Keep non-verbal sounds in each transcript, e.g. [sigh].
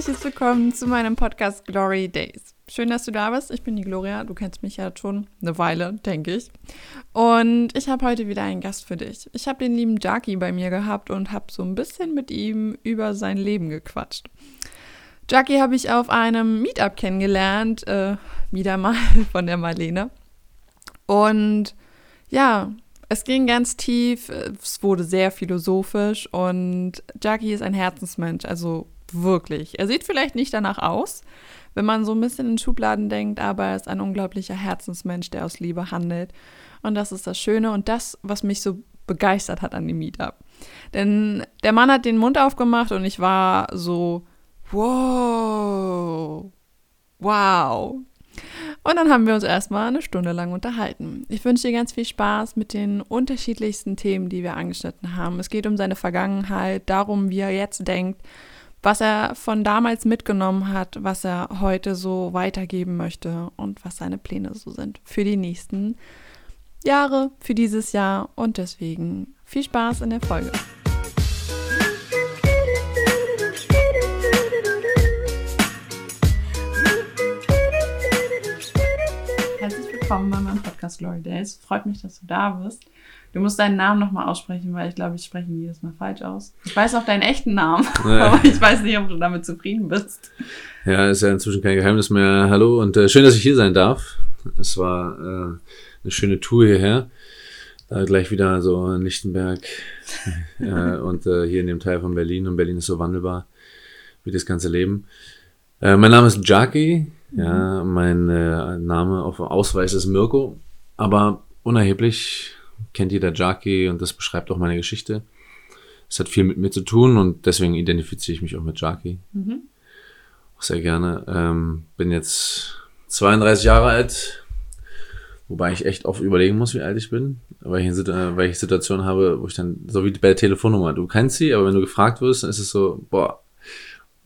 herzliches Willkommen zu meinem Podcast Glory Days. Schön, dass du da bist. Ich bin die Gloria. Du kennst mich ja schon eine Weile, denke ich. Und ich habe heute wieder einen Gast für dich. Ich habe den lieben Jackie bei mir gehabt und habe so ein bisschen mit ihm über sein Leben gequatscht. Jackie habe ich auf einem Meetup kennengelernt, äh, wieder mal [laughs] von der Marlene. Und ja, es ging ganz tief, es wurde sehr philosophisch und Jackie ist ein Herzensmensch, also wirklich. Er sieht vielleicht nicht danach aus, wenn man so ein bisschen in Schubladen denkt, aber er ist ein unglaublicher Herzensmensch, der aus Liebe handelt. Und das ist das Schöne und das, was mich so begeistert hat an dem Meetup. Denn der Mann hat den Mund aufgemacht und ich war so, wow, wow. Und dann haben wir uns erstmal eine Stunde lang unterhalten. Ich wünsche dir ganz viel Spaß mit den unterschiedlichsten Themen, die wir angeschnitten haben. Es geht um seine Vergangenheit, darum, wie er jetzt denkt, was er von damals mitgenommen hat, was er heute so weitergeben möchte und was seine Pläne so sind für die nächsten Jahre, für dieses Jahr. Und deswegen viel Spaß in der Folge. Willkommen bei meinem Podcast Glory Days. Freut mich, dass du da bist. Du musst deinen Namen nochmal aussprechen, weil ich glaube, ich spreche ihn jedes Mal falsch aus. Ich weiß auch deinen echten Namen, [laughs] ja. aber ich weiß nicht, ob du damit zufrieden bist. Ja, ist ja inzwischen kein Geheimnis mehr. Hallo und äh, schön, dass ich hier sein darf. Es war äh, eine schöne Tour hierher. Äh, gleich wieder so in Lichtenberg [laughs] äh, und äh, hier in dem Teil von Berlin. Und Berlin ist so wandelbar wie das ganze Leben. Äh, mein Name ist Jackie. Ja, mein äh, Name auf Ausweis ist Mirko, aber unerheblich kennt jeder Jackie und das beschreibt auch meine Geschichte. Es hat viel mit mir zu tun und deswegen identifiziere ich mich auch mit Jackie. Mhm. Auch sehr gerne. Ähm, bin jetzt 32 Jahre alt, wobei ich echt oft überlegen muss, wie alt ich bin, weil ich, äh, weil ich Situationen habe, wo ich dann, so wie bei der Telefonnummer, du kennst sie, aber wenn du gefragt wirst, dann ist es so, boah,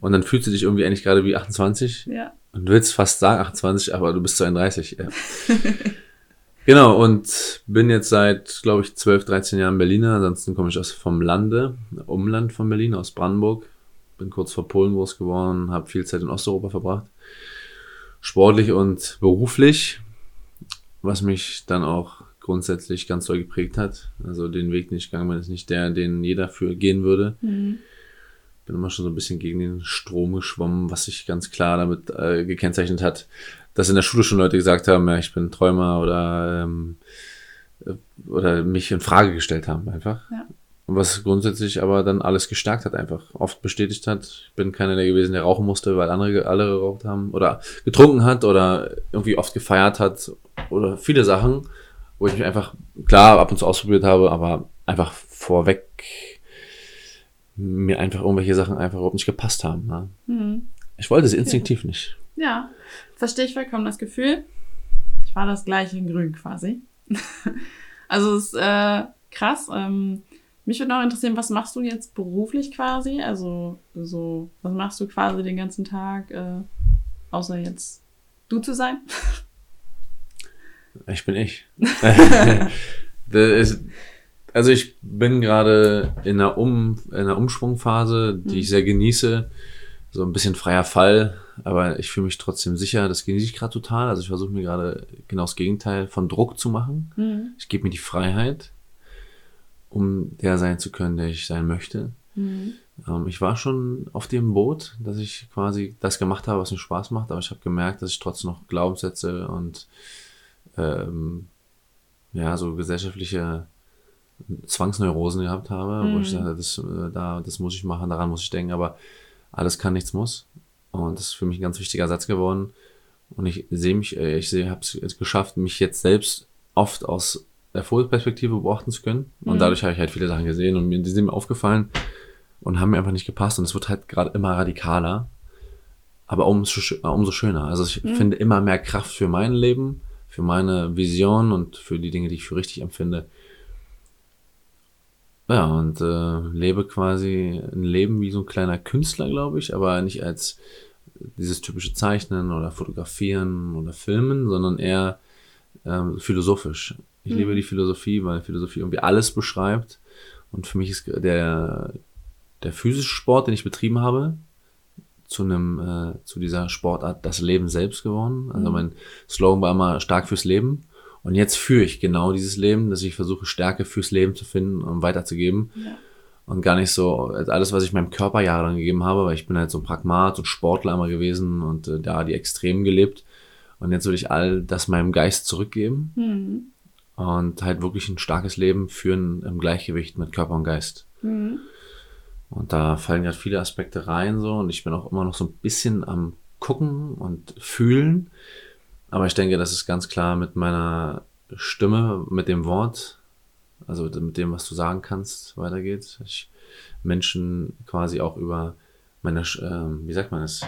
und dann fühlst du dich irgendwie eigentlich gerade wie 28. Ja. Und willst fast sagen 28, aber du bist 32. Ja. [laughs] genau, und bin jetzt seit, glaube ich, 12, 13 Jahren Berliner. Ansonsten komme ich aus vom Lande, Umland von Berlin, aus Brandenburg. Bin kurz vor Polen groß geworden, habe viel Zeit in Osteuropa verbracht. Sportlich und beruflich, was mich dann auch grundsätzlich ganz doll geprägt hat. Also den Weg, den ich gegangen bin, ist nicht der, den jeder für gehen würde. Mhm bin immer schon so ein bisschen gegen den Strom geschwommen, was sich ganz klar damit äh, gekennzeichnet hat, dass in der Schule schon Leute gesagt haben, ja, ich bin Träumer oder, ähm, äh, oder mich in Frage gestellt haben einfach. Ja. Was grundsätzlich aber dann alles gestärkt hat einfach. Oft bestätigt hat, ich bin keiner der gewesen, der rauchen musste, weil andere alle geraucht haben oder getrunken hat oder irgendwie oft gefeiert hat oder viele Sachen, wo ich mich einfach, klar, ab und zu ausprobiert habe, aber einfach vorweg mir einfach irgendwelche Sachen einfach überhaupt nicht gepasst haben. Ne? Mhm. Ich wollte sie instinktiv ja. nicht. Ja, verstehe ich vollkommen das Gefühl. Ich war das gleiche in Grün quasi. [laughs] also es ist äh, krass. Ähm, mich würde noch interessieren, was machst du jetzt beruflich quasi? Also so, was machst du quasi den ganzen Tag, äh, außer jetzt du zu sein? [laughs] Ich bin ich. [laughs] das ist, also ich bin gerade in einer, um, in einer Umschwungphase, die mhm. ich sehr genieße. So ein bisschen freier Fall, aber ich fühle mich trotzdem sicher. Das genieße ich gerade total. Also ich versuche mir gerade genau das Gegenteil von Druck zu machen. Mhm. Ich gebe mir die Freiheit, um der sein zu können, der ich sein möchte. Mhm. Ähm, ich war schon auf dem Boot, dass ich quasi das gemacht habe, was mir Spaß macht, aber ich habe gemerkt, dass ich trotzdem noch Glaubenssätze und ähm, ja, so gesellschaftliche Zwangsneurosen gehabt habe, mhm. wo ich mhm. dachte, das, äh, da, das muss ich machen, daran muss ich denken, aber alles kann, nichts muss. Und das ist für mich ein ganz wichtiger Satz geworden. Und ich sehe mich, äh, ich sehe, habe es geschafft, mich jetzt selbst oft aus der Vogelperspektive beobachten zu können. Und mhm. dadurch habe ich halt viele Sachen gesehen und mir die sind mir aufgefallen und haben mir einfach nicht gepasst. Und es wird halt gerade immer radikaler, aber umso, umso schöner. Also ich mhm. finde immer mehr Kraft für mein Leben, für meine Vision und für die Dinge, die ich für richtig empfinde. Ja, und äh, lebe quasi ein Leben wie so ein kleiner Künstler, glaube ich, aber nicht als dieses typische Zeichnen oder Fotografieren oder Filmen, sondern eher ähm, philosophisch. Ich mhm. liebe die Philosophie, weil Philosophie irgendwie alles beschreibt. Und für mich ist der, der physische Sport, den ich betrieben habe, zu einem, äh, zu dieser Sportart das Leben selbst geworden. Also mein Slogan war immer stark fürs Leben. Und jetzt führe ich genau dieses Leben, dass ich versuche, Stärke fürs Leben zu finden und weiterzugeben. Ja. Und gar nicht so also alles, was ich meinem Körper jahrelang gegeben habe, weil ich bin halt so ein Pragmat und Sportler immer gewesen und äh, da die Extremen gelebt. Und jetzt will ich all das meinem Geist zurückgeben Mhm. und halt wirklich ein starkes Leben führen im Gleichgewicht mit Körper und Geist. Mhm. Und da fallen gerade viele Aspekte rein so und ich bin auch immer noch so ein bisschen am gucken und fühlen. Aber ich denke, dass es ganz klar mit meiner Stimme, mit dem Wort, also mit dem, was du sagen kannst, weitergeht. Ich Menschen quasi auch über meine, ähm, wie sagt man es?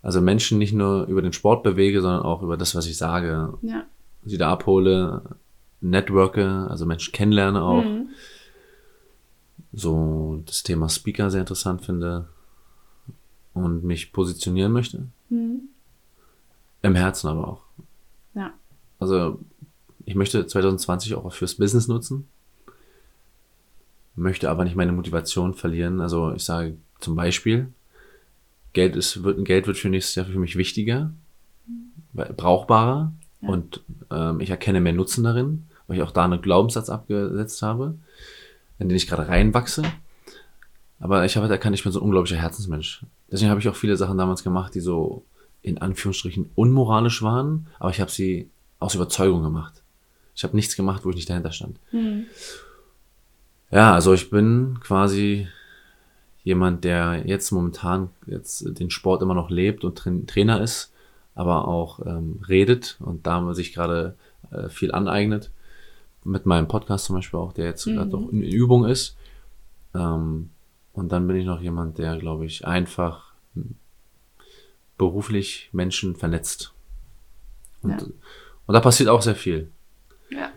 Also Menschen nicht nur über den Sport bewege, sondern auch über das, was ich sage. Ja. Sie da abhole, networke, also Menschen kennenlerne auch Mhm. so das Thema Speaker sehr interessant finde und mich positionieren möchte. Mhm. Im Herzen aber auch. Ja. Also ich möchte 2020 auch fürs Business nutzen, möchte aber nicht meine Motivation verlieren. Also ich sage zum Beispiel, Geld ist, wird, Geld wird für nächstes Jahr für mich wichtiger, brauchbarer Ja. und ähm, ich erkenne mehr Nutzen darin, weil ich auch da einen Glaubenssatz abgesetzt habe, in den ich gerade reinwachse. Aber ich habe halt erkannt, ich bin so ein unglaublicher Herzensmensch. Deswegen habe ich auch viele Sachen damals gemacht, die so in Anführungsstrichen unmoralisch waren, aber ich habe sie aus Überzeugung gemacht. Ich habe nichts gemacht, wo ich nicht dahinter stand. Mhm. Ja, also ich bin quasi jemand, der jetzt momentan jetzt den Sport immer noch lebt und Train- Trainer ist, aber auch ähm, redet und da sich gerade äh, viel aneignet. Mit meinem Podcast zum Beispiel auch, der jetzt Mhm. gerade auch in Übung ist. Ähm, und dann bin ich noch jemand, der, glaube ich, einfach beruflich Menschen vernetzt. Und, Ja. und da passiert auch sehr viel. Ja.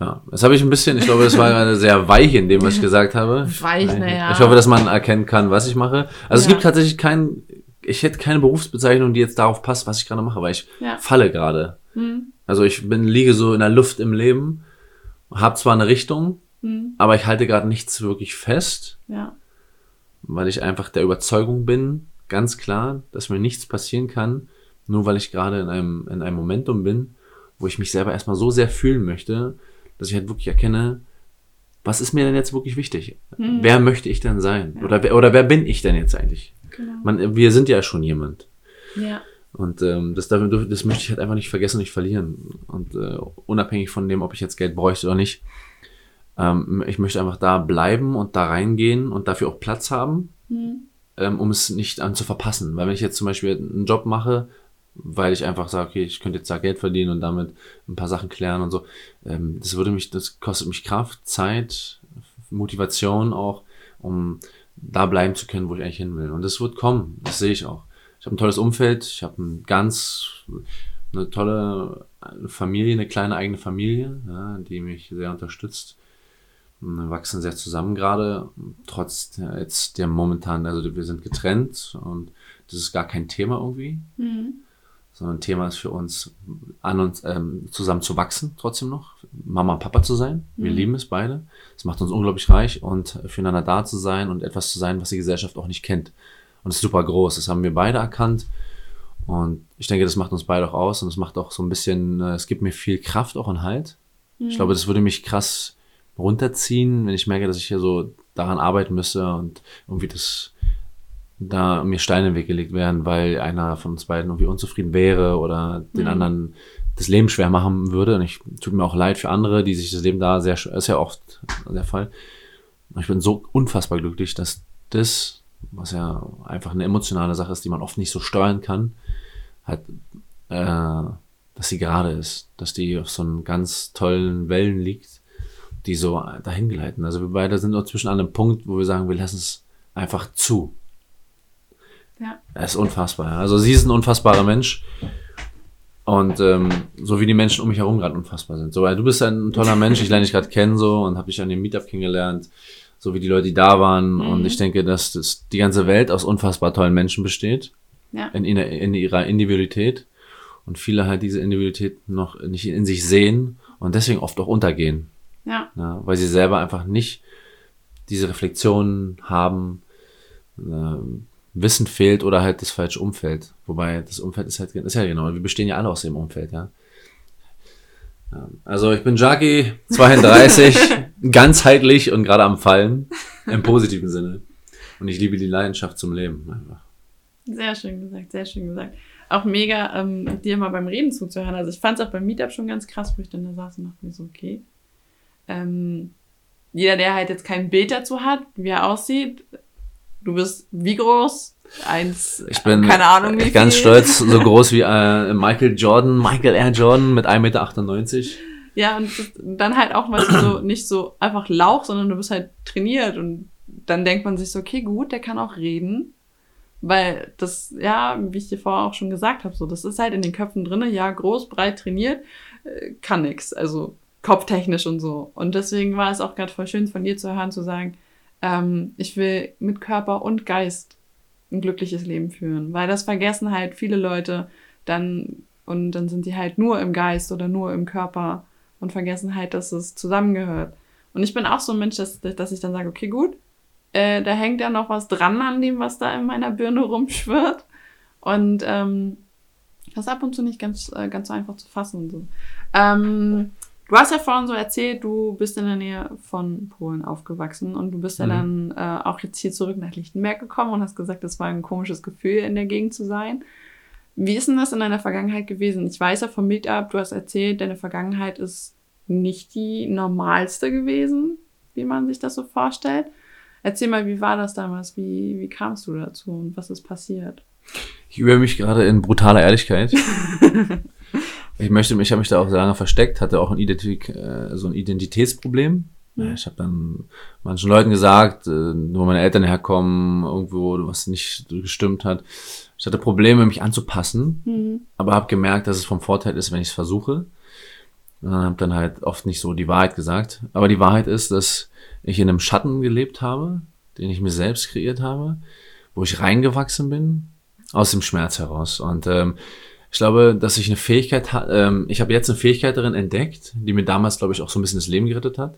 Ja, das habe ich ein bisschen, ich glaube, das war gerade sehr weich in dem, was ich gesagt habe. Weich, naja. Ich hoffe, dass man erkennen kann, was ich mache. Also es Ja. gibt tatsächlich keinen, ich hätte keine Berufsbezeichnung, die jetzt darauf passt, was ich gerade mache, weil ich Ja. falle gerade. Mhm. Also ich bin, liege so in der Luft im Leben, habe zwar eine Richtung, Mhm. aber ich halte gerade nichts wirklich fest, Ja. weil ich einfach der Überzeugung bin, ganz klar, dass mir nichts passieren kann, nur weil ich gerade in einem, in einem Momentum bin, wo ich mich selber erstmal so sehr fühlen möchte, dass ich halt wirklich erkenne, was ist mir denn jetzt wirklich wichtig? Mhm. Wer möchte ich denn sein? Ja. Oder, wer- oder wer bin ich denn jetzt eigentlich? Genau. Man, wir sind ja schon jemand. Ja. Und ähm, das, das möchte ich halt einfach nicht vergessen, nicht verlieren. Und äh, unabhängig von dem, ob ich jetzt Geld bräuchte oder nicht, ähm, ich möchte einfach da bleiben und da reingehen und dafür auch Platz haben, Mhm. Ähm, um es nicht an zu verpassen. Weil wenn ich jetzt zum Beispiel einen Job mache, weil ich einfach sage, okay, ich könnte jetzt da Geld verdienen und damit ein paar Sachen klären und so, ähm, das würde mich, das kostet mich Kraft, Zeit, Motivation auch, um da bleiben zu können, wo ich eigentlich hin will. Und das wird kommen, das sehe ich auch. Ich habe ein tolles Umfeld, ich habe ein ganz, eine tolle Familie, eine kleine eigene Familie, ja, die mich sehr unterstützt. Wir wachsen sehr zusammen gerade, trotz der, jetzt der momentan, also wir sind getrennt und das ist gar kein Thema irgendwie, Mhm. sondern Thema ist für uns, an uns ähm, zusammen zu wachsen, trotzdem noch, Mama und Papa zu sein. Wir Mhm. lieben es beide. Es macht uns unglaublich reich und füreinander da zu sein und etwas zu sein, was die Gesellschaft auch nicht kennt. Und es ist super groß. Das haben wir beide erkannt. Und ich denke, das macht uns beide auch aus und es macht auch so ein bisschen, äh, es gibt mir viel Kraft auch und Halt. Ich glaube, das würde mich krass runterziehen, wenn ich merke, dass ich hier so daran arbeiten müsste und irgendwie das da mir Steine im Weg gelegt werden, weil einer von uns beiden irgendwie unzufrieden wäre oder den Mhm. anderen das Leben schwer machen würde. Und ich tut mir auch leid für andere, die sich das Leben da sehr, ist ja oft der Fall. Und ich bin so unfassbar glücklich, dass das, was ja einfach eine emotionale Sache ist, die man oft nicht so steuern kann, halt, äh, dass sie gerade ist, dass die auf so einen ganz tollen Wellen liegt, die so dahin gleiten. Also wir beide sind noch zwischen einem Punkt, wo wir sagen, wir lassen es einfach zu. Ja. Er ist unfassbar. Also sie ist ein unfassbarer Mensch. Und ähm, so wie die Menschen um mich herum gerade unfassbar sind. So, weil du bist ein toller Mensch, ich lerne dich gerade kennen so und habe dich an dem Meetup kennengelernt, so wie die Leute, die da waren. Mhm. Und ich denke, dass das die ganze Welt aus unfassbar tollen Menschen besteht Ja. in, ihrer- in ihrer Individualität und viele halt diese Individualität noch nicht in sich sehen und deswegen oft auch untergehen, Ja. ja, weil sie selber einfach nicht diese Reflexionen haben, äh, Wissen fehlt oder halt das falsche Umfeld. Wobei das Umfeld ist halt, ist ja genau, wir bestehen ja alle aus dem Umfeld, ja. Also ich bin Jackie, 32, [laughs] ganzheitlich und gerade am Fallen, im positiven Sinne. Und ich liebe die Leidenschaft zum Leben einfach. Sehr schön gesagt, sehr schön gesagt. Auch mega, ähm, dir mal beim Reden zuzuhören. Also ich fand es auch beim Meetup schon ganz krass, wo ich dann da saß und dachte mir so, okay. Ähm, jeder, der halt jetzt kein Bild dazu hat, wie er aussieht, du bist wie groß? Eins, ich bin keine Ahnung wie ganz viel. stolz, so [laughs] groß wie äh, Michael Jordan, Michael R. Jordan mit 1,98 Meter. Ja, und dann halt auch mal so, [clears throat] nicht so einfach Lauch, sondern du bist halt trainiert und dann denkt man sich so, okay, gut, der kann auch reden. Weil das, ja, wie ich dir vorher auch schon gesagt habe, so, das ist halt in den Köpfen drinne, ja, groß, breit, trainiert, äh, kann nix. Also kopftechnisch und so. Und deswegen war es auch gerade voll schön von dir zu hören, zu sagen, ähm, ich will mit Körper und Geist ein glückliches Leben führen. Weil das vergessen halt viele Leute dann und dann sind die halt nur im Geist oder nur im Körper und vergessen halt, dass es zusammengehört. Und ich bin auch so ein Mensch, dass, dass ich dann sage, okay, gut, äh, da hängt ja noch was dran an dem, was da in meiner Birne rumschwirrt. Und ähm, das ist ab und zu nicht ganz, äh, ganz so einfach zu fassen. So. Ähm, du hast ja vorhin so erzählt, du bist in der Nähe von Polen aufgewachsen und du bist ja Mhm. dann äh, auch jetzt hier zurück nach Lichtenberg gekommen und hast gesagt, das war ein komisches Gefühl, in der Gegend zu sein. Wie ist denn das in deiner Vergangenheit gewesen? Ich weiß ja vom Meetup, du hast erzählt, deine Vergangenheit ist nicht die normalste gewesen, wie man sich das so vorstellt. Erzähl mal, wie war das damals? Wie, wie kamst du dazu und was ist passiert? Ich übe mich gerade in brutaler Ehrlichkeit. [laughs] ich möchte, ich habe mich da auch lange versteckt, hatte auch ein, Identik, äh, so ein Identitätsproblem. Mhm. Ich habe dann manchen Leuten gesagt, äh, wo meine Eltern herkommen, irgendwo was nicht gestimmt hat. Ich hatte Probleme, mich anzupassen, Mhm. aber habe gemerkt, dass es vom Vorteil ist, wenn ich es versuche. Und habe dann halt oft nicht so die Wahrheit gesagt. Aber die Wahrheit ist, dass ich in einem Schatten gelebt habe, den ich mir selbst kreiert habe, wo ich reingewachsen bin, aus dem Schmerz heraus. Und ähm, ich glaube, dass ich eine Fähigkeit ähm, ich habe jetzt eine Fähigkeit darin entdeckt, die mir damals, glaube ich, auch so ein bisschen das Leben gerettet hat,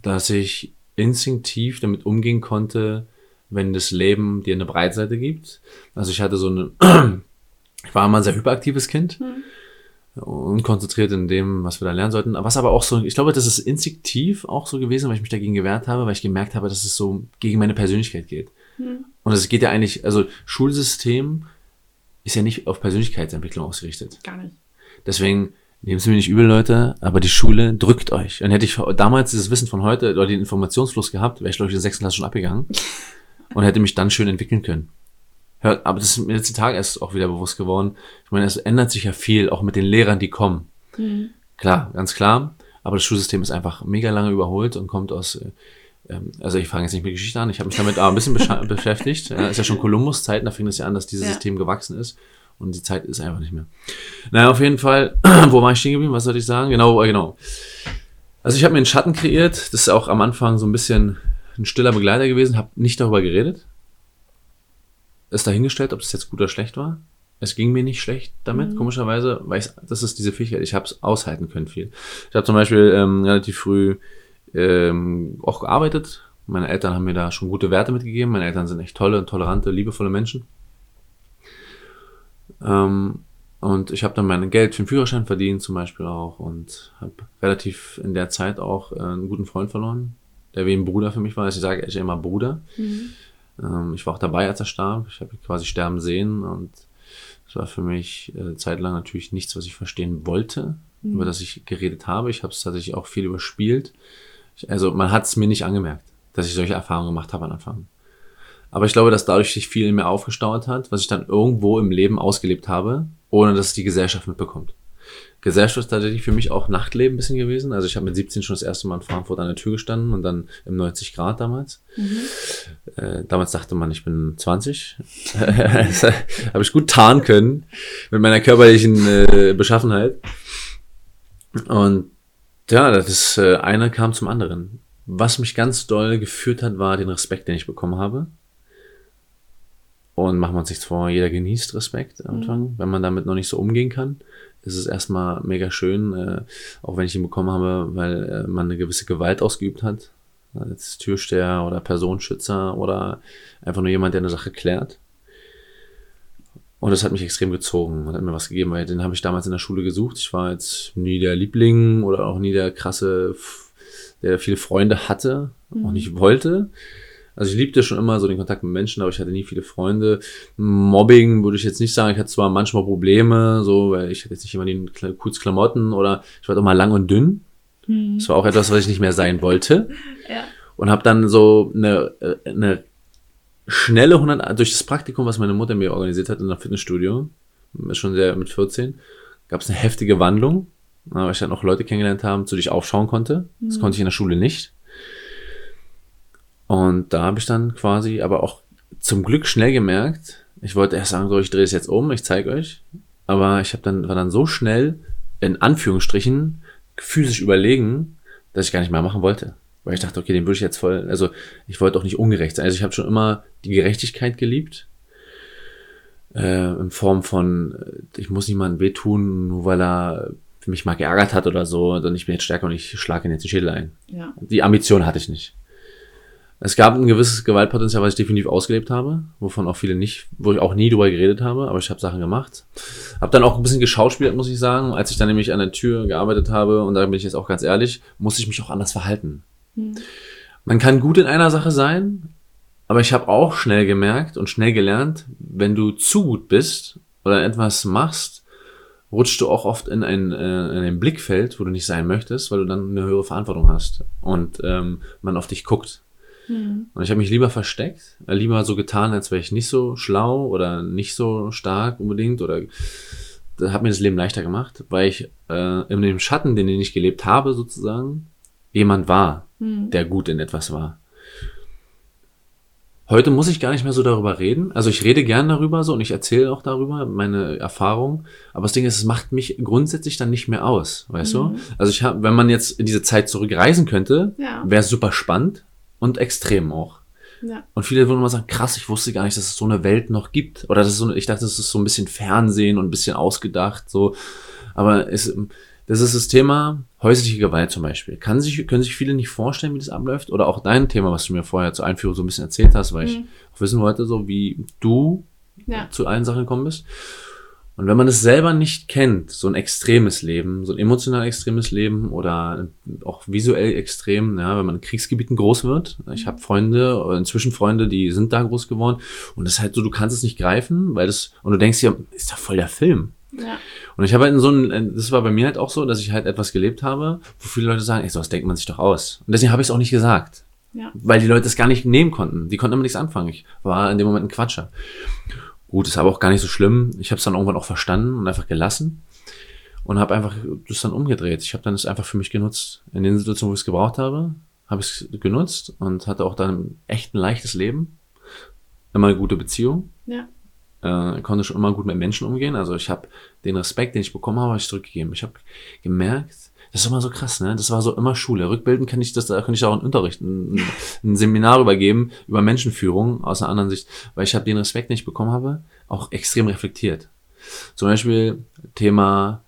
dass ich instinktiv damit umgehen konnte, wenn das Leben dir eine Breitseite gibt. Also ich hatte so eine, [clears throat] ich war immer ein sehr hyperaktives Kind, unkonzentriert in dem, was wir da lernen sollten. Was aber auch so, ich glaube, das ist instinktiv auch so gewesen, weil ich mich dagegen gewehrt habe, weil ich gemerkt habe, dass es so gegen meine Persönlichkeit geht. Und es geht ja eigentlich, also Schulsystem ist ja nicht auf Persönlichkeitsentwicklung ausgerichtet. Gar nicht. Deswegen nehmt es mir nicht übel, Leute, aber die Schule drückt euch. Und hätte ich damals dieses Wissen von heute oder den Informationsfluss gehabt, wäre ich, glaube ich, in der sechsten Klasse schon abgegangen [laughs] und hätte mich dann schön entwickeln können. Hört, aber das ist mir letzten Tag erst auch wieder bewusst geworden. Ich meine, es ändert sich ja viel, auch mit den Lehrern, die kommen. Klar, ganz klar. Aber das Schulsystem ist einfach mega lange überholt und kommt aus, äh, also ich fange jetzt nicht mit Geschichte an, ich habe mich damit aber ein bisschen [laughs] beschäftigt. Ja, ist ja schon Kolumbus-Zeiten, da fing es ja an, dass dieses Ja. System gewachsen ist. Und die Zeit ist einfach nicht mehr. Naja, auf jeden Fall, [clears throat] wo war ich stehen geblieben? Was sollte ich sagen? Genau, äh, genau. Also ich habe mir einen Schatten kreiert. Das ist auch am Anfang so ein bisschen ein stiller Begleiter gewesen. Habe nicht darüber geredet. Ist dahingestellt, ob es jetzt gut oder schlecht war. Es ging mir nicht schlecht damit, komischerweise, weil ich, das ist diese Fähigkeit. Ich habe es aushalten können viel. Ich habe zum Beispiel ähm, relativ früh ähm, auch gearbeitet. Meine Eltern haben mir da schon gute Werte mitgegeben. Meine Eltern sind echt tolle, tolerante, liebevolle Menschen. Ähm, und ich habe dann mein Geld für den Führerschein verdient zum Beispiel auch und habe relativ in der Zeit auch äh, einen guten Freund verloren, der wie ein Bruder für mich war. Ich sage echt immer Bruder. Ähm, ich war auch dabei, als er starb. Ich habe ihn quasi sterben sehen und es war für mich äh, zeitlang natürlich nichts, was ich verstehen wollte, über das ich geredet habe. Ich habe es tatsächlich auch viel überspielt. Also man hat es mir nicht angemerkt, dass ich solche Erfahrungen gemacht habe am Anfang. Aber ich glaube, dass dadurch sich viel in mir aufgestaut hat, was ich dann irgendwo im Leben ausgelebt habe, ohne dass die Gesellschaft mitbekommt. Gesellschaft ist tatsächlich für mich auch Nachtleben ein bisschen gewesen. Also ich habe mit 17 schon das erste Mal in Frankfurt an der Tür gestanden und dann im 90 Grad damals. Äh, damals dachte man, ich bin 20. Das [laughs] habe ich gut tarnen können mit meiner körperlichen äh, Beschaffenheit. Und ja, das ist, äh, eine kam zum anderen. Was mich ganz doll geführt hat, war den Respekt, den ich bekommen habe. Und machen wir uns nichts vor, jeder genießt Respekt am Anfang. Wenn man damit noch nicht so umgehen kann, ist es erstmal mega schön, äh, auch wenn ich ihn bekommen habe, weil äh, man eine gewisse Gewalt ausgeübt hat. Als Türsteher oder Personenschützer oder einfach nur jemand, der eine Sache klärt. Und das hat mich extrem gezogen und hat mir was gegeben, weil den habe ich damals in der Schule gesucht. Ich war jetzt nie der Liebling oder auch nie der krasse, der viele Freunde hatte, mhm. auch nicht wollte. Also ich liebte schon immer so den Kontakt mit Menschen, aber ich hatte nie viele Freunde. Mobbing würde ich jetzt nicht sagen. Ich hatte zwar manchmal Probleme, so, weil ich hatte jetzt nicht immer die coolsten Klamotten oder ich war auch mal lang und dünn. Mhm. Das war auch etwas, was ich nicht mehr sein wollte. [laughs] ja. Und habe dann so eine, äh, eine schnelle 100, durch das Praktikum, was meine Mutter mir organisiert hat in einem Fitnessstudio, schon sehr mit 14, gab es eine heftige Wandlung, weil ich dann auch Leute kennengelernt habe, zu denen ich aufschauen konnte. Das mhm. konnte ich in der Schule nicht. Und da habe ich dann quasi aber auch zum Glück schnell gemerkt, ich wollte erst sagen, so, ich drehe es jetzt um, ich zeige euch. Aber ich habe dann, war dann so schnell, in Anführungsstrichen, physisch überlegen, dass ich gar nicht mehr machen wollte. Weil ich dachte, okay, den würde ich jetzt voll, also ich wollte auch nicht ungerecht sein. Also ich habe schon immer die Gerechtigkeit geliebt. Äh, in Form von, äh, ich muss niemandem wehtun, nur weil er mich mal geärgert hat oder so, dann ich bin jetzt stärker und ich schlage ihn jetzt den Schädel ein. Ja. Die Ambition hatte ich nicht. Es gab ein gewisses Gewaltpotenzial, was ich definitiv ausgelebt habe, wovon auch viele nicht, wo ich auch nie drüber geredet habe, aber ich habe Sachen gemacht. Hab dann auch ein bisschen geschauspielt, muss ich sagen. Als ich dann nämlich an der Tür gearbeitet habe, und da bin ich jetzt auch ganz ehrlich, musste ich mich auch anders verhalten. Man kann gut in einer Sache sein, aber ich habe auch schnell gemerkt und schnell gelernt, wenn du zu gut bist oder etwas machst, rutschst du auch oft in ein, äh, in ein Blickfeld, wo du nicht sein möchtest, weil du dann eine höhere Verantwortung hast und ähm, man auf dich guckt. Mhm. Und ich habe mich lieber versteckt, äh, lieber so getan, als wäre ich nicht so schlau oder nicht so stark unbedingt oder das hat mir das Leben leichter gemacht, weil ich äh, in dem Schatten, den ich gelebt habe, sozusagen, jemand war, hm. der gut in etwas war. Heute muss ich gar nicht mehr so darüber reden. Also ich rede gern darüber so und ich erzähle auch darüber meine Erfahrung. Aber das Ding ist, es macht mich grundsätzlich dann nicht mehr aus, weißt mhm. du? Also ich habe, wenn man jetzt in diese Zeit zurückreisen könnte, ja. wäre es super spannend und extrem auch. Ja. Und viele würden immer sagen, krass, ich wusste gar nicht, dass es so eine Welt noch gibt. Oder das ist so, ich dachte, das ist so ein bisschen Fernsehen und ein bisschen ausgedacht, so. Aber es, das ist das Thema häusliche Gewalt zum Beispiel. Kann sich, können sich viele nicht vorstellen, wie das abläuft? Oder auch dein Thema, was du mir vorher zur Einführung so ein bisschen erzählt hast, weil mhm. ich auch wissen wollte, so wie du ja. zu allen Sachen gekommen bist. Und wenn man es selber nicht kennt, so ein extremes Leben, so ein emotional extremes Leben oder auch visuell extrem, ja, wenn man in Kriegsgebieten groß wird. Ich habe Freunde, inzwischen Freunde, die sind da groß geworden. Und das ist halt so, du kannst es nicht greifen, weil das, und du denkst dir, ist da voll der Film. Ja. Und ich habe halt in so ein, das war bei mir halt auch so, dass ich halt etwas gelebt habe, wo viele Leute sagen, ey, sowas denkt man sich doch aus. Und deswegen habe ich es auch nicht gesagt. Ja. Weil die Leute das gar nicht nehmen konnten. Die konnten immer nichts anfangen. Ich war in dem Moment ein Quatscher. Gut, ist aber auch gar nicht so schlimm. Ich habe es dann irgendwann auch verstanden und einfach gelassen und habe einfach das dann umgedreht. Ich habe dann es einfach für mich genutzt. In den Situationen, wo ich es gebraucht habe, habe ich es genutzt und hatte auch dann echt ein leichtes Leben. Immer eine gute Beziehung. Ja äh, konnte schon immer gut mit Menschen umgehen. Also ich habe den Respekt, den ich bekommen habe, habe ich zurückgegeben. Ich habe gemerkt, das ist immer so krass, ne? Das war so immer Schule. Rückbilden kann ich das, da kann ich auch einen Unterricht, ein, ein Seminar übergeben über Menschenführung aus einer anderen Sicht, weil ich habe den Respekt, den ich bekommen habe, auch extrem reflektiert. Zum Beispiel Thema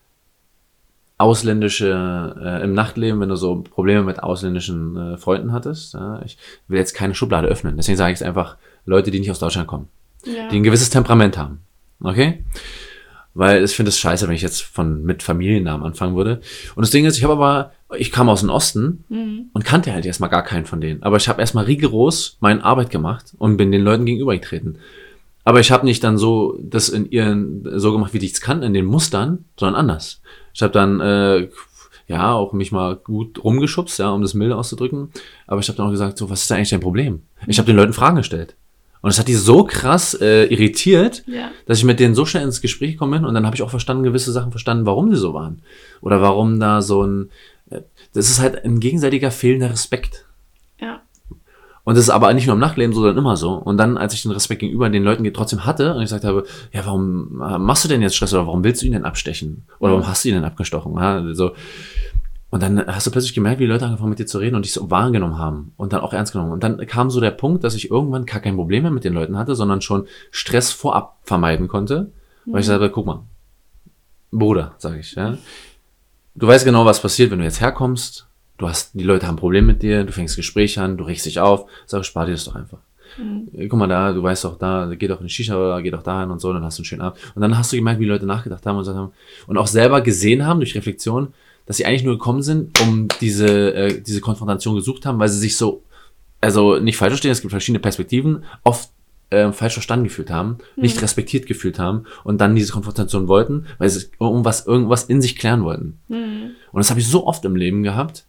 ausländische äh, im Nachtleben, wenn du so Probleme mit ausländischen äh, Freunden hattest. Ja, ich will jetzt keine Schublade öffnen. Deswegen sage ich es einfach, Leute, die nicht aus Deutschland kommen ja. die ein gewisses Temperament haben. Okay? Weil ich finde es scheiße, wenn ich jetzt von mit Familiennamen anfangen würde. Und das Ding ist, ich habe aber, ich kam aus dem Osten mhm. und kannte halt erstmal gar keinen von denen. Aber ich habe erstmal rigoros meine Arbeit gemacht und bin den Leuten gegenübergetreten. Aber ich habe nicht dann so das in ihren so gemacht, wie ich es kann, in den Mustern, sondern anders. Ich habe dann äh, ja auch mich mal gut rumgeschubst, ja, um das milde auszudrücken. Aber ich habe dann auch gesagt, so, was ist da eigentlich dein Problem? Ich habe den Leuten Fragen gestellt. Und das hat die so krass äh, irritiert, ja. dass ich mit denen so schnell ins Gespräch gekommen bin und dann habe ich auch verstanden, gewisse Sachen verstanden, warum sie so waren. Oder warum da so ein. Äh, das ist halt ein gegenseitiger fehlender Respekt. Ja. Und das ist aber nicht nur im Nachtleben so, sondern immer so. Und dann, als ich den Respekt gegenüber den Leuten trotzdem hatte und ich gesagt habe, ja, warum äh, machst du denn jetzt Stress oder warum willst du ihn denn abstechen? Oder warum hast du ihn denn abgestochen? Ja, so, und dann hast du plötzlich gemerkt, wie die Leute angefangen mit dir zu reden und dich so wahrgenommen haben und dann auch ernst genommen. Und dann kam so der Punkt, dass ich irgendwann gar kein Problem mehr mit den Leuten hatte, sondern schon Stress vorab vermeiden konnte. Mhm. Weil ich sagte, guck mal, Bruder, sage ich, ja. Du weißt genau, was passiert, wenn du jetzt herkommst. Du hast, die Leute haben ein Problem mit dir, du fängst Gespräch an, du regst dich auf, sag, spar dir das doch einfach. Mhm. Guck mal da, du weißt doch da, geh doch in die Shisha oder geh doch dahin und so, dann hast du einen schönen Abend. Und dann hast du gemerkt, wie Leute nachgedacht haben und, haben, und auch selber gesehen haben durch Reflexion, dass sie eigentlich nur gekommen sind, um diese, äh, diese Konfrontation gesucht haben, weil sie sich so, also nicht falsch verstehen, es gibt verschiedene Perspektiven, oft äh, falsch verstanden gefühlt haben, mhm. nicht respektiert gefühlt haben und dann diese Konfrontation wollten, weil sie irgendwas, irgendwas in sich klären wollten. Mhm. Und das habe ich so oft im Leben gehabt.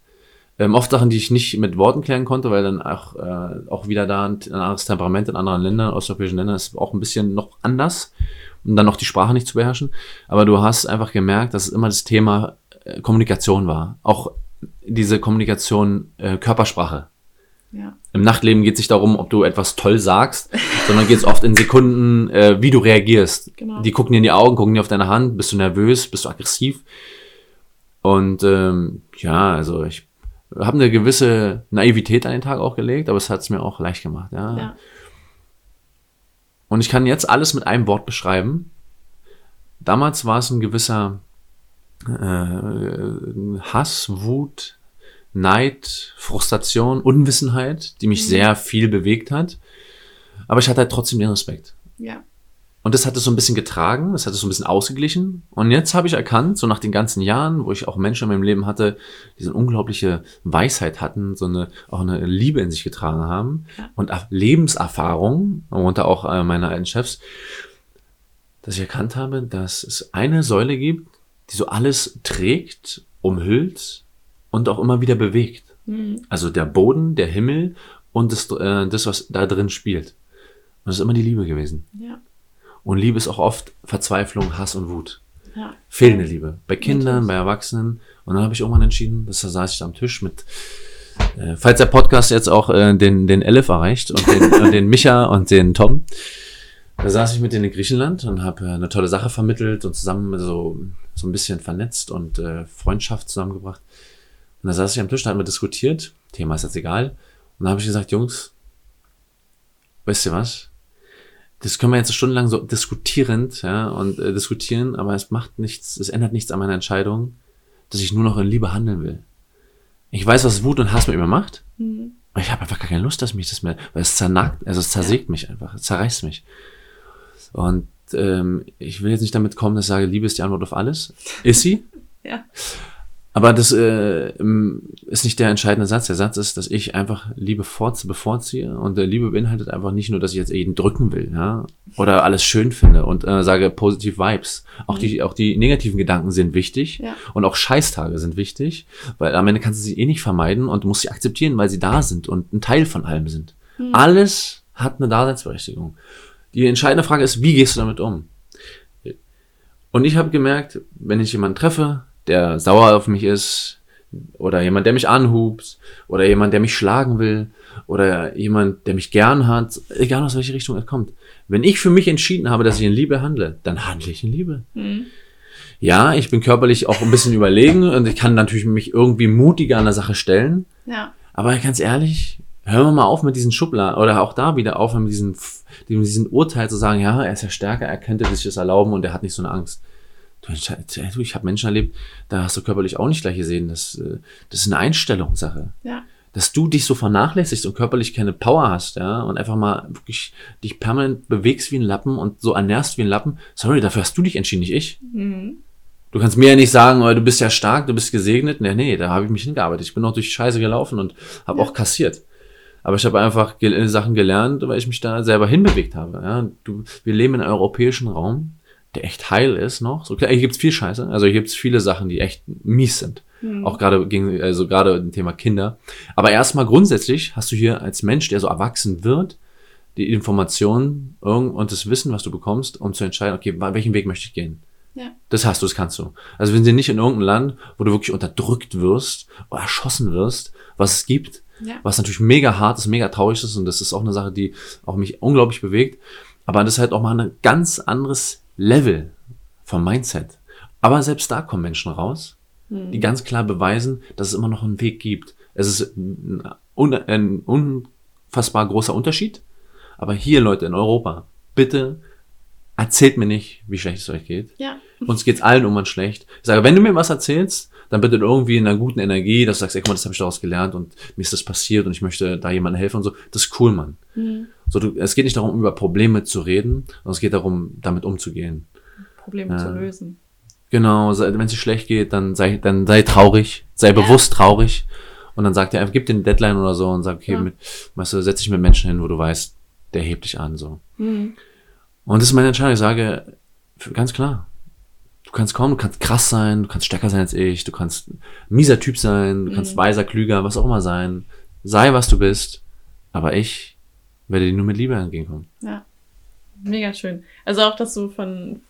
Ähm, oft Sachen, die ich nicht mit Worten klären konnte, weil dann auch, äh, auch wieder da ein, ein anderes Temperament in anderen Ländern, osteuropäischen Ländern, ist auch ein bisschen noch anders, um dann noch die Sprache nicht zu beherrschen. Aber du hast einfach gemerkt, dass es immer das Thema Kommunikation war. Auch diese Kommunikation äh, Körpersprache. Ja. Im Nachtleben geht es nicht darum, ob du etwas toll sagst, [laughs] sondern geht es oft in Sekunden, äh, wie du reagierst. Genau. Die gucken dir in die Augen, gucken dir auf deine Hand, bist du nervös, bist du aggressiv. Und ähm, ja, also ich habe eine gewisse Naivität an den Tag auch gelegt, aber es hat es mir auch leicht gemacht. Ja. ja. Und ich kann jetzt alles mit einem Wort beschreiben. Damals war es ein gewisser äh, Hass, Wut, Neid, Frustration, Unwissenheit, die mich mhm. sehr viel bewegt hat. Aber ich hatte halt trotzdem den Respekt. Ja. Und das hat es so ein bisschen getragen, das hat es so ein bisschen ausgeglichen. Und jetzt habe ich erkannt, so nach den ganzen Jahren, wo ich auch Menschen in meinem Leben hatte, die so eine unglaubliche Weisheit hatten, so eine, auch eine Liebe in sich getragen haben ja. und Lebenserfahrung, darunter auch äh, meine alten Chefs, dass ich erkannt habe, dass es eine Säule gibt, die so alles trägt, umhüllt und auch immer wieder bewegt. Mhm. Also der Boden, der Himmel und das, äh, das, was da drin spielt. Und das ist immer die Liebe gewesen. Ja. Und Liebe ist auch oft Verzweiflung, Hass und Wut. Ja. Fehlende Liebe. Bei Kindern, bei Erwachsenen. Und dann habe ich irgendwann entschieden, dass da saß ich am Tisch mit, äh, falls der Podcast jetzt auch äh, den, den Elif erreicht und den, [laughs] und den Micha und den Tom, da saß ich mit denen in Griechenland und habe äh, eine tolle Sache vermittelt und zusammen so, so ein bisschen vernetzt und äh, Freundschaft zusammengebracht. Und da saß ich am Tisch, da haben wir diskutiert, Thema ist jetzt egal. Und da habe ich gesagt, Jungs, weißt du was? das können wir jetzt stundenlang so diskutierend, ja, und äh, diskutieren, aber es macht nichts, es ändert nichts an meiner Entscheidung, dass ich nur noch in Liebe handeln will. Ich weiß, was Wut und Hass mit mir macht, mhm. aber ich habe einfach gar keine Lust, dass mich das mehr, weil es zernagt, also es zersägt mich einfach, es zerreißt mich. Und ähm, ich will jetzt nicht damit kommen, dass ich sage, Liebe ist die Antwort auf alles. Ist sie? [laughs] ja. Aber das äh, ist nicht der entscheidende Satz. Der Satz ist, dass ich einfach Liebe bevorziehe. Und äh, Liebe beinhaltet einfach nicht nur, dass ich jetzt jeden drücken will, ja, oder alles schön finde und äh, sage positive Vibes. Auch die, mhm. auch die negativen Gedanken sind wichtig ja. und auch Scheißtage sind wichtig, weil am Ende kannst du sie eh nicht vermeiden und musst sie akzeptieren, weil sie da sind und ein Teil von allem sind. Mhm. Alles hat eine Daseinsberechtigung. Die entscheidende Frage ist, wie gehst du damit um? Und ich habe gemerkt, wenn ich jemanden treffe, der sauer auf mich ist, oder jemand, der mich anhubt, oder jemand, der mich schlagen will, oder jemand, der mich gern hat, egal aus welche Richtung er kommt. Wenn ich für mich entschieden habe, dass ich in Liebe handle, dann handle ich in Liebe. Mhm. Ja, ich bin körperlich auch ein bisschen überlegen und ich kann natürlich mich irgendwie mutiger an der Sache stellen. Ja. Aber ganz ehrlich, hören wir mal auf mit diesen Schubladen oder auch da wieder auf mit diesen, mit diesen Urteil zu sagen, ja, er ist ja stärker, er könnte sich das erlauben und er hat nicht so eine Angst. Du, ich habe Menschen erlebt, da hast du körperlich auch nicht gleich gesehen. Das, äh, das ist eine Einstellungssache. Ja. Dass du dich so vernachlässigst und körperlich keine Power hast, ja, und einfach mal wirklich dich permanent bewegst wie ein Lappen und so ernährst wie ein Lappen. Sorry, dafür hast du dich entschieden, nicht ich. Mhm. Du kannst mir ja nicht sagen, oh, du bist ja stark, du bist gesegnet. Nee, nee, da habe ich mich hingearbeitet. Ich bin auch durch Scheiße gelaufen und habe ja. auch kassiert. Aber ich habe einfach ge Sachen gelernt, weil ich mich da selber hinbewegt habe. Ja. Du, wir leben in einem europäischen Raum der echt heil ist noch. So, klar, hier gibt's viel Scheiße. Also hier gibt's viele Sachen, die echt mies sind. Mhm. Auch gerade gegen, also gerade im Thema Kinder. Aber erstmal grundsätzlich hast du hier als Mensch, der so erwachsen wird, die Informationen und das Wissen, was du bekommst, um zu entscheiden, okay, welchen Weg möchte ich gehen. Ja. Das hast du, das kannst du. Also wenn sie nicht in irgendeinem Land, wo du wirklich unterdrückt wirst oder erschossen wirst, was es gibt, ja. was natürlich mega hart ist, mega traurig ist und das ist auch eine Sache, die auch mich unglaublich bewegt. Aber das ist halt auch mal ein ganz anderes Level vom Mindset. Aber selbst da kommen Menschen raus, die hm. ganz klar beweisen, dass es immer noch einen Weg gibt. Es ist ein, ein unfassbar großer Unterschied. Aber hier, Leute, in Europa, bitte erzählt mir nicht, wie schlecht es euch geht. Ja. Uns geht's allen um schlecht. Ich sage, wenn du mir was erzählst, dann bitte irgendwie in einer guten Energie, dass du sagst, ey, guck mal, das habe ich daraus gelernt und mir ist das passiert und ich möchte da jemandem helfen und so. Das ist cool, Mann. Mhm. So, du, es geht nicht darum, über Probleme zu reden, sondern es geht darum, damit umzugehen. Probleme Ja. zu lösen. Genau, wenn es dir schlecht geht, dann sei, dann sei traurig, sei bewusst traurig. Und dann sagt er, gib dir eine Deadline oder so und sag, okay, Ja. mit, weißt du, setz dich mit Menschen hin, wo du weißt, der hebt dich an, so. Mhm. Und das ist meine Entscheidung. Ich sage, ganz klar. Du kannst kommen, du kannst krass sein, du kannst stärker sein als ich, du kannst ein mieser Typ sein, du kannst weiser, klüger, was auch immer sein. Sei, was du bist. Aber ich werde dir nur mit Liebe entgegenkommen. Ja. Mega schön. Also auch, dass du von,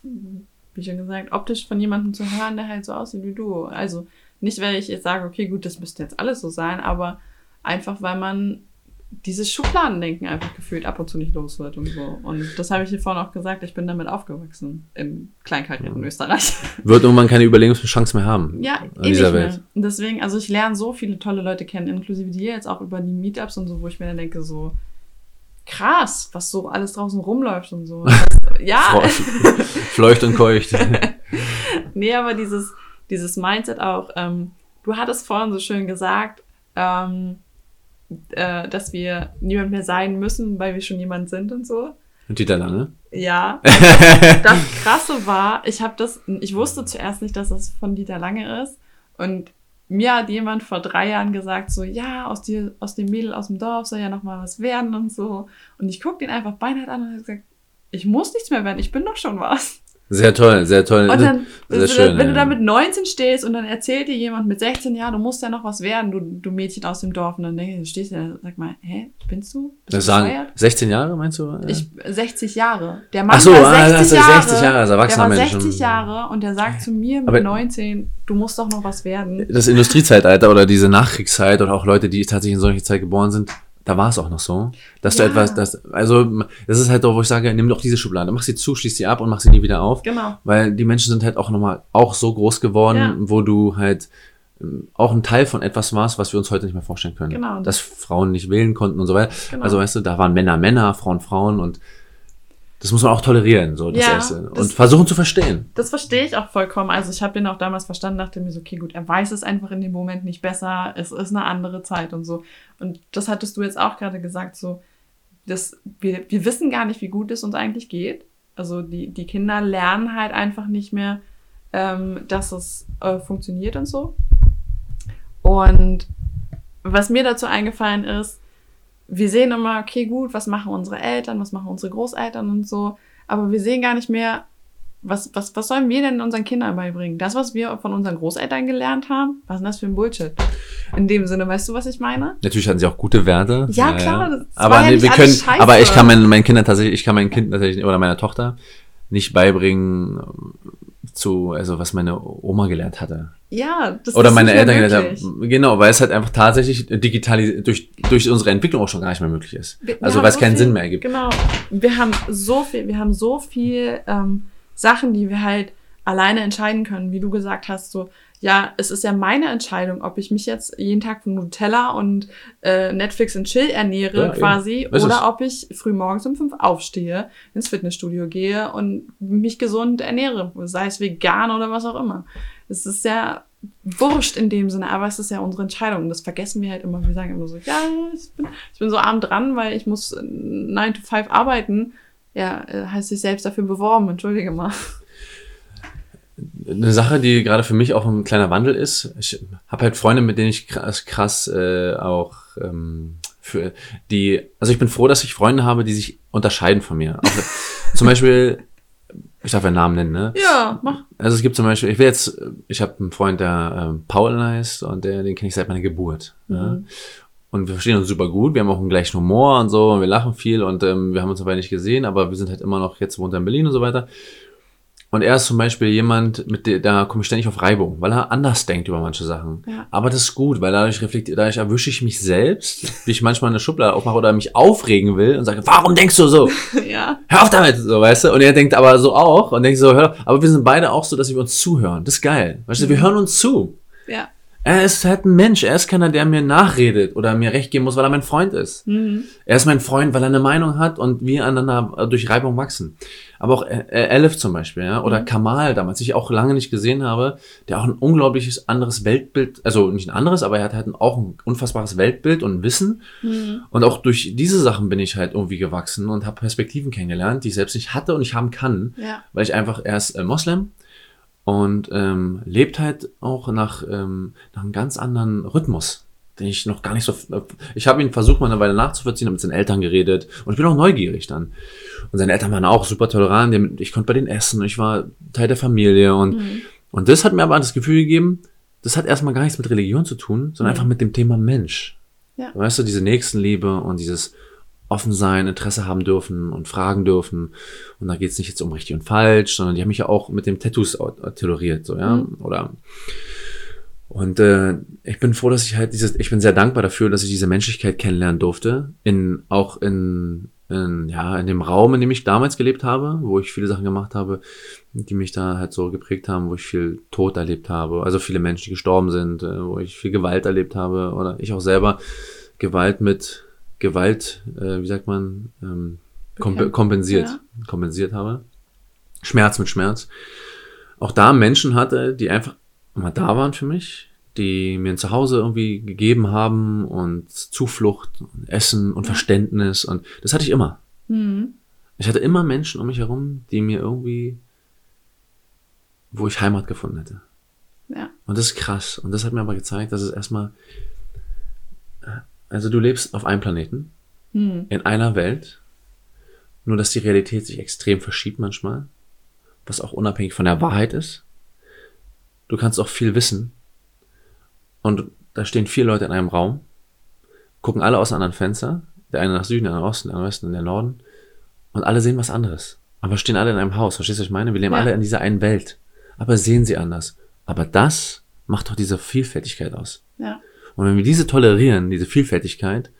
wie schon gesagt, optisch von jemandem zu hören, der halt so aussieht wie du. Also nicht, weil ich jetzt sage, okay, gut, das müsste jetzt alles so sein, aber einfach, weil man dieses Schubladendenken einfach gefühlt ab und zu nicht los wird und so. Und das habe ich dir vorhin auch gesagt, ich bin damit aufgewachsen im kleinkarierten Österreich. [laughs] Wird irgendwann keine Überlebenschance mehr haben. Ja, in eh dieser mehr. Welt. Und deswegen, also ich lerne so viele tolle Leute kennen, inklusive dir jetzt auch über die Meetups und so, wo ich mir dann denke, so krass, was so alles draußen rumläuft und so. Das, [laughs] ja, [laughs] Fleucht und keucht. nee, aber dieses, dieses Mindset auch, ähm, du hattest vorhin so schön gesagt, ähm, äh, dass wir niemand mehr sein müssen, weil wir schon jemand sind und so. Und Dieter Lange? Ja, [laughs] das Krasse war, ich habe das, ich wusste zuerst nicht, dass das von Dieter Lange ist. Und mir hat jemand vor drei Jahren gesagt, so, ja, aus, dir, aus dem Mädel aus dem Dorf soll ja noch mal was werden und so. Und ich guck den einfach beinhart an und habe gesagt, ich muss nichts mehr werden, ich bin doch schon was. Sehr toll, sehr toll. Und dann, sehr schön. wenn ja. du da mit 19 stehst und dann erzählt dir jemand mit 16 Jahren, du musst ja noch was werden, du, du Mädchen aus dem Dorf. Und dann denkst du, du stehst da, sag mal, hä, spinnst du? Bist Das du sagen, bescheuert? 16 Jahre meinst du? Ich, 60 Jahre. Der Mann Ach so, war ah, 60 das ist Jahre. 60 Jahre als erwachsener der war Mensch. 60 Jahre und der sagt zu mir mit Aber- 19, du musst doch noch was werden. das Industriezeitalter oder diese Nachkriegszeit oder auch Leute, die tatsächlich in solche Zeit geboren sind, da war es auch noch so, dass Ja. du etwas, das, also das ist halt doch, wo ich sage, nimm doch diese Schublade, mach sie zu, schließ sie ab und mach sie nie wieder auf, Genau. weil die Menschen sind halt auch nochmal auch so groß geworden, Ja. wo du halt ähm, auch ein Teil von etwas warst, was wir uns heute nicht mehr vorstellen können. Genau. Dass Frauen nicht wählen konnten und so weiter. Genau. Also weißt du, da waren Männer Männer, Frauen Frauen und das muss man auch tolerieren, so das Ja, Erste. Und das- versuchen zu verstehen. Das verstehe ich auch vollkommen. Also ich habe den auch damals verstanden, dachte mir so, okay, gut, er weiß es einfach in dem Moment nicht besser, es ist eine andere Zeit und so. Und das hattest du jetzt auch gerade gesagt, so, dass wir, wir wissen gar nicht, wie gut es uns eigentlich geht. Also die, die Kinder lernen halt einfach nicht mehr, ähm, dass es äh, funktioniert und so. Und was mir dazu eingefallen ist, wir sehen immer, okay, gut, was machen unsere Eltern, was machen unsere Großeltern und so, aber wir sehen gar nicht mehr, was, was, was sollen wir denn unseren Kindern beibringen? Das, was wir von unseren Großeltern gelernt haben, was ist denn das für ein Bullshit? In dem Sinne, weißt du, was ich meine? Natürlich hatten sie auch gute Werte. Ja, klar, das Aber ja nee, wir können, scheiße. aber ich kann meinen meinen Kindern tatsächlich, ich kann meinen Kind tatsächlich oder meiner Tochter nicht beibringen zu, also was meine Oma gelernt hatte. Ja, das Oder ist meine Eltern gelernt haben. Genau, weil es halt einfach tatsächlich digital durch, durch unsere Entwicklung auch schon gar nicht mehr möglich ist. Wir- also weil es so keinen viel- Sinn mehr ergibt. Genau. Wir haben so viel, wir haben so viel ähm, Sachen, die wir halt alleine entscheiden können, wie du gesagt hast, so, ja, es ist ja meine Entscheidung, ob ich mich jetzt jeden Tag von Nutella und äh, Netflix und Chill ernähre Ja, quasi oder ob ich früh morgens um fünf aufstehe, ins Fitnessstudio gehe und mich gesund ernähre, sei es vegan oder was auch immer. Es ist ja wurscht in dem Sinne, aber es ist ja unsere Entscheidung und das vergessen wir halt immer. Wir sagen immer so, ja, ich bin, ich bin so arm dran, weil ich muss 9 to 5 arbeiten. Ja, äh, heißt sich selbst dafür beworben, entschuldige mal. Eine Sache, die gerade für mich auch ein kleiner Wandel ist. Ich habe halt Freunde, mit denen ich krass, krass äh, auch ähm, für die. Also ich bin froh, dass ich Freunde habe, die sich unterscheiden von mir. Auch, [laughs] zum Beispiel, ich darf ja Namen nennen, ne? Ja, mach. Also es gibt zum Beispiel, ich will jetzt, ich habe einen Freund, der ähm, Paul heißt und der, den kenne ich seit meiner Geburt. Ja? Und wir verstehen uns super gut. Wir haben auch einen gleichen Humor und so und wir lachen viel und ähm, wir haben uns dabei nicht gesehen, aber wir sind halt immer noch, jetzt wohnt er in Berlin und so weiter. Und er ist zum Beispiel jemand, mit der, da komme ich ständig auf Reibung, weil er anders denkt über manche Sachen. Ja. Aber das ist gut, weil dadurch reflektiert, dadurch erwische ich mich selbst, wie ich manchmal eine Schublade aufmache oder mich aufregen will und sage, warum denkst du so? [laughs] ja. hör auf damit, so, weißt du? Und er denkt aber so auch und denkt so, hör. Aber wir sind beide auch so, dass wir uns zuhören. Das ist geil. Weißt du, wir hören uns zu. Ja. Er ist halt ein Mensch. Er ist keiner, der mir nachredet oder mir recht geben muss, weil er mein Freund ist. Mhm. Er ist mein Freund, weil er eine Meinung hat und wir aneinander durch Reibung wachsen. Aber auch äh, Elif zum Beispiel, ja, oder Mhm. Kamal damals, ich auch lange nicht gesehen habe, der auch ein unglaubliches anderes Weltbild, also nicht ein anderes, aber er hat halt auch ein unfassbares Weltbild und Wissen. Mhm. Und auch durch diese Sachen bin ich halt irgendwie gewachsen und habe Perspektiven kennengelernt, die ich selbst nicht hatte und ich haben kann, Ja. weil ich einfach erst äh, Moslem und ähm, lebt halt auch nach, ähm, nach einem ganz anderen Rhythmus, den ich noch gar nicht so. Ich habe ihn versucht, mal eine Weile nachzuvollziehen, habe mit seinen Eltern geredet und ich bin auch neugierig dann. Und seine Eltern waren auch super tolerant, ich konnte bei denen essen, ich war Teil der Familie und, Mhm. und das hat mir aber das Gefühl gegeben, das hat erstmal gar nichts mit Religion zu tun, sondern Mhm. einfach mit dem Thema Mensch. Ja. Weißt du, diese Nächstenliebe und dieses offen sein, Interesse haben dürfen und fragen dürfen. Und da geht es nicht jetzt um richtig und falsch, sondern die haben mich ja auch mit dem Tattoos au- toleriert, so, ja. Mhm. Oder und äh, ich bin froh, dass ich halt dieses, ich bin sehr dankbar dafür, dass ich diese Menschlichkeit kennenlernen durfte. In, auch in, in, ja, in dem Raum, in dem ich damals gelebt habe, wo ich viele Sachen gemacht habe, die mich da halt so geprägt haben, wo ich viel Tod erlebt habe, also viele Menschen, die gestorben sind, äh, wo ich viel Gewalt erlebt habe oder ich auch selber Gewalt mit Gewalt, äh, wie sagt man, ähm, komp kompensiert, ja. kompensiert habe. Schmerz mit Schmerz. Auch da Menschen hatte, die einfach immer da waren für mich, die mir ein Zuhause irgendwie gegeben haben und Zuflucht, und Essen und Verständnis und das hatte ich immer. Mhm. Ich hatte immer Menschen um mich herum, die mir irgendwie, wo ich Heimat gefunden hätte. Ja. Und das ist krass. Und das hat mir aber gezeigt, dass es erstmal, also du lebst auf einem Planeten, Mhm. in einer Welt, nur dass die Realität sich extrem verschiebt manchmal, was auch unabhängig von der Wahrheit ist. Du kannst auch viel wissen. Und da stehen vier Leute in einem Raum, gucken alle aus einem anderen Fenster, der eine nach Süden, der andere nach Osten, der andere Westen, der Norden, und alle sehen was anderes. Aber stehen alle in einem Haus, verstehst du, was ich meine? Wir leben Ja. alle in dieser einen Welt, aber sehen sie anders. Aber das macht doch diese Vielfältigkeit aus. Ja. Und wenn wir diese tolerieren, diese Vielfältigkeit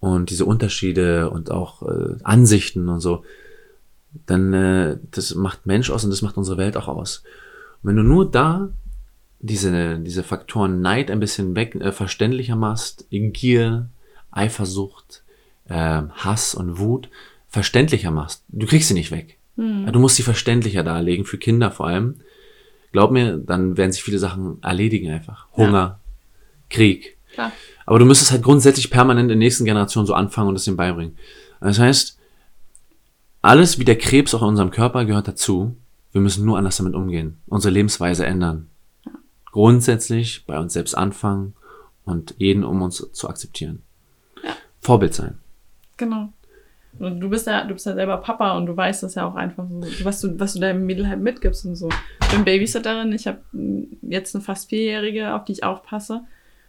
und diese Unterschiede und auch äh, Ansichten und so, dann äh, das macht Mensch aus und das macht unsere Welt auch aus. Und wenn du nur da diese, diese Faktoren Neid ein bisschen weg, äh, verständlicher machst, Gier, Eifersucht, äh, Hass und Wut verständlicher machst, du kriegst sie nicht weg. Mhm. Du musst sie verständlicher darlegen, für Kinder vor allem. Glaub mir, dann werden sich viele Sachen erledigen einfach. Hunger, Krieg. Klar. Aber du müsstest halt grundsätzlich permanent in der nächsten Generation so anfangen und es ihnen beibringen. Das heißt, alles wie der Krebs auch in unserem Körper gehört dazu. Wir müssen nur anders damit umgehen, unsere Lebensweise ändern. Grundsätzlich bei uns selbst anfangen und jeden um uns zu akzeptieren. Ja. Vorbild sein. Genau. Und du bist ja, du bist ja selber Papa und du weißt das ja auch einfach so, was du, was du deinem Mädel halt mitgibst und so. Ich bin Babysitterin, ich habe jetzt eine fast Vierjährige, auf die ich aufpasse.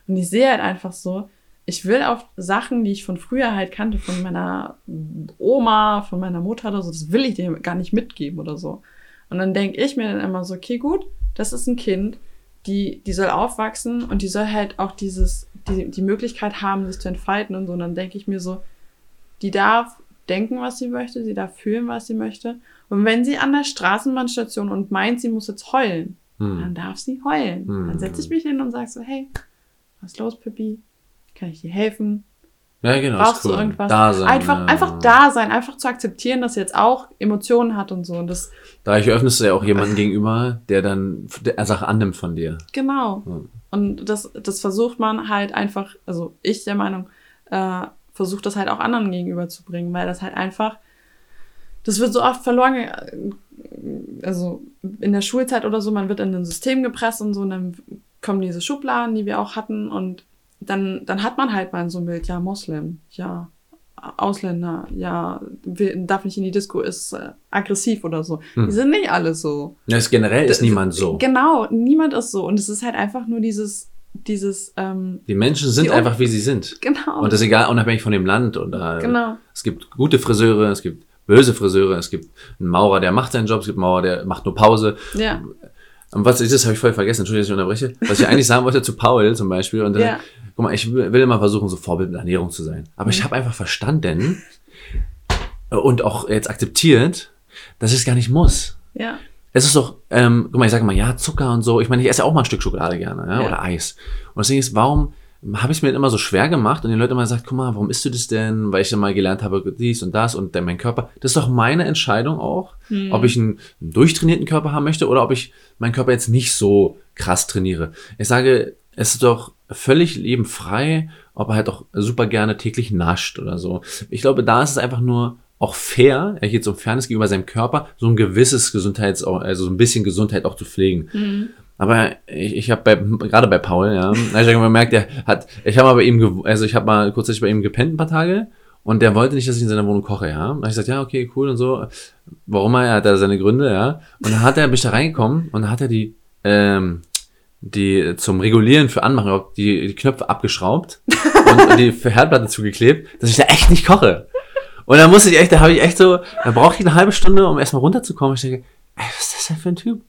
Und ich sehe halt einfach so, ich will auf Sachen, die ich von früher halt kannte, von meiner Oma, von meiner Mutter oder so, das will ich dir gar nicht mitgeben oder so. Und dann denke ich mir dann immer so, okay, gut, das ist ein Kind, die, die soll aufwachsen und die soll halt auch dieses, die, die Möglichkeit haben, sich zu entfalten und so. Und dann denke ich mir so, die darf denken, was sie möchte, sie darf fühlen, was sie möchte. Und wenn sie an der Straßenbahnstation und meint, sie muss jetzt heulen, dann Hm. darf sie heulen. Hm. Dann setze ich mich hin und sage so, hey, was ist los, Pippi? Kann ich dir helfen? Ja, genau. Brauchst cool. du irgendwas? Da sein, einfach, ja. einfach da sein, einfach zu akzeptieren, dass sie jetzt auch Emotionen hat und so. Und das, Dadurch öffnest du ja auch jemanden gegenüber, der dann der Sache annimmt von dir. genau. Ja. Und das, das versucht man halt einfach, also ich der Meinung, äh, versucht das halt auch anderen gegenüberzubringen, weil das halt einfach, das wird so oft verloren, also in der Schulzeit oder so, man wird in ein System gepresst und so, und dann kommen diese Schubladen, die wir auch hatten, und dann, dann hat man halt mal so ein Bild, ja, Moslem, ja, Ausländer, ja, darf nicht in die Disco, ist äh, aggressiv oder so. Hm. Die sind nicht alle so. Ja, es generell ist D- niemand so. Genau, niemand ist so. Und es ist halt einfach nur dieses, dieses, ähm, Die Menschen sind Die einfach, wie sie sind. genau. Und das ist egal, unabhängig von dem Land. Oder genau. Es gibt gute Friseure, es gibt böse Friseure, es gibt einen Maurer, der macht seinen Job, es gibt einen Maurer, der macht nur Pause. Ja. Und was ist das, habe ich voll vergessen, Entschuldigung, dass ich unterbreche. Was ich eigentlich sagen wollte zu Paul zum Beispiel. Und dann, Ja. guck mal, ich will immer versuchen, so Vorbild in Ernährung zu sein. Aber ich Mhm. habe einfach verstanden und auch jetzt akzeptiert, dass ich es gar nicht muss. Ja. es ist doch, ähm, guck mal, ich sage mal, ja, Zucker und so. Ich meine, ich esse auch mal ein Stück Schokolade gerne, ja, Ja. oder Eis. Und deswegen ist, warum habe ich es mir immer so schwer gemacht und die Leute immer gesagt, guck mal, warum isst du das denn? Weil ich dann mal gelernt habe, dies und das und dann mein Körper. Das ist doch meine Entscheidung auch, ob ich einen, einen durchtrainierten Körper haben möchte oder ob ich meinen Körper jetzt nicht so krass trainiere. Ich sage, es ist doch völlig lebenfrei, ob er halt auch super gerne täglich nascht oder so. Ich glaube, da ist es einfach nur auch fair, er geht so um Fairness gegenüber seinem Körper, so ein gewisses Gesundheits, also so ein bisschen Gesundheit auch zu pflegen. Aber ich, ich habe bei, gerade bei Paul, ja, [laughs] hab ich gemerkt, der hat, ich habe mal bei ihm, also ich habe mal kurzzeitig bei ihm gepennt ein paar Tage und der wollte nicht, dass ich in seiner Wohnung koche, ja. Da hab ich gesagt, ja, okay, cool und so. Warum er, er hat da seine Gründe, ja. Und dann hat er, bin ich da reingekommen und dann hat er die, ähm, die zum Regulieren für Anmachen, die, die Knöpfe abgeschraubt und, und [laughs] die Herdplatte zugeklebt, dass ich da echt nicht koche. Und dann musste ich echt, da habe ich echt so, da brauchte ich eine halbe Stunde, um erstmal runterzukommen. Ich denke, ey, was ist das denn für ein Typ?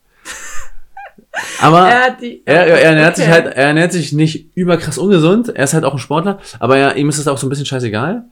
Aber Er er, er, er ernährt sich Okay. halt, er ernährt sich nicht überkrass ungesund. Er ist halt auch ein Sportler, aber ja, ihm ist es auch so ein bisschen scheißegal.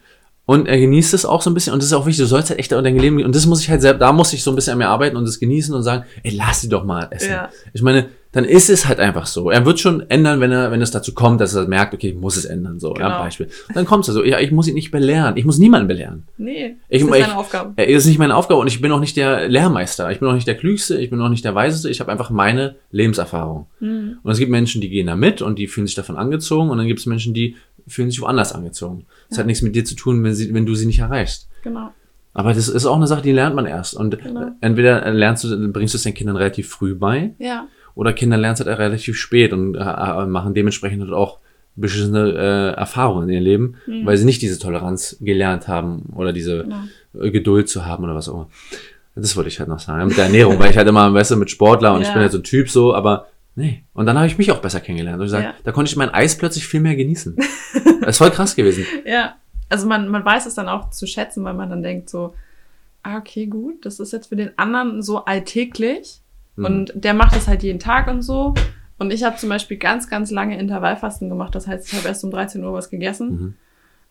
Und er genießt es auch so ein bisschen. Und das ist auch wichtig, du sollst halt echt dein Leben, und das muss ich halt selbst, da muss ich so ein bisschen an mir arbeiten und das genießen und sagen, ey, lass sie doch mal essen. Ja. Ich meine, dann ist es halt einfach so. Er wird schon ändern, wenn er, wenn es dazu kommt, dass er merkt, okay, ich muss es ändern, so, ja, Genau. Beispiel. Dann kommt es also, ja, ich muss ihn nicht belehren. Ich muss niemanden belehren. Nee, Ich- das ist ich- seine Aufgabe. Er ist nicht meine Aufgabe und ich bin auch nicht der Lehrmeister. Ich bin auch nicht der Klügste, ich bin auch nicht der Weiseste. Ich habe einfach meine Lebenserfahrung. Mhm. Und es gibt Menschen, die gehen da mit und die fühlen sich davon angezogen. Und dann gibt es Menschen, die fühlen sich woanders angezogen. Das hat nichts mit dir zu tun, wenn, sie, wenn du sie nicht erreichst. Genau. Aber das ist auch eine Sache, die lernt man erst. Und Genau. entweder lernst du, bringst du es den Kindern relativ früh bei, Ja. Oder Kinder lernen es halt relativ spät und äh, machen dementsprechend halt auch beschissene äh, Erfahrungen in ihrem Leben, weil sie nicht diese Toleranz gelernt haben oder diese äh, Geduld zu haben oder was auch immer. Das wollte ich halt noch sagen. Mit der Ernährung, weil ich halt immer, weißt du, mit Sportler und ich Ja. bin halt so ein Typ so, aber nee. Und dann habe ich mich auch besser kennengelernt. Und ich sag, Ja. da konnte ich mein Eis plötzlich viel mehr genießen. [laughs] das ist voll krass gewesen. Ja. Also man, man weiß es dann auch zu schätzen, weil man dann denkt so, ah, okay, gut, das ist jetzt für den anderen so alltäglich. Mhm. Und der macht das halt jeden Tag und so. Und ich habe zum Beispiel ganz, ganz lange Intervallfasten gemacht. Das heißt, ich habe erst um 13 Uhr was gegessen. Mhm.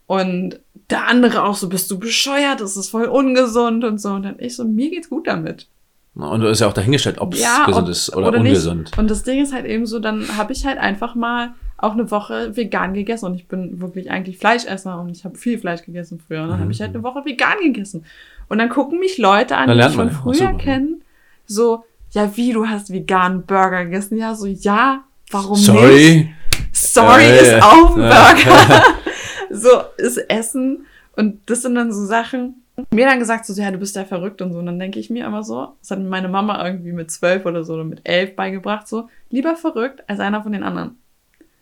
Und der andere auch so, bist du bescheuert, das ist voll ungesund und so. Und dann ich so, mir geht's gut damit. Und du ist ja auch dahingestellt, ob es gesund ob- ist oder, ungesund. Nicht. Und das Ding ist halt eben so, dann habe ich halt einfach mal auch eine Woche vegan gegessen. Und ich bin wirklich eigentlich Fleischesser und ich habe viel Fleisch gegessen früher. Und dann habe ich halt eine Woche vegan gegessen. Und dann gucken mich Leute an, die ich von ja früher kennen, so, ja, wie, du hast veganen Burger gegessen? Ja, so, ja, warum nicht? Sorry. Sorry Ja, ist ja. auch ein Ja. Burger. [laughs] so ist Essen. Und das sind dann so Sachen. Mir dann gesagt, so, ja, du bist ja verrückt und so. Und dann denke ich mir immer so, das hat mir meine Mama irgendwie mit zwölf oder so oder mit elf beigebracht, so, lieber verrückt als einer von den anderen.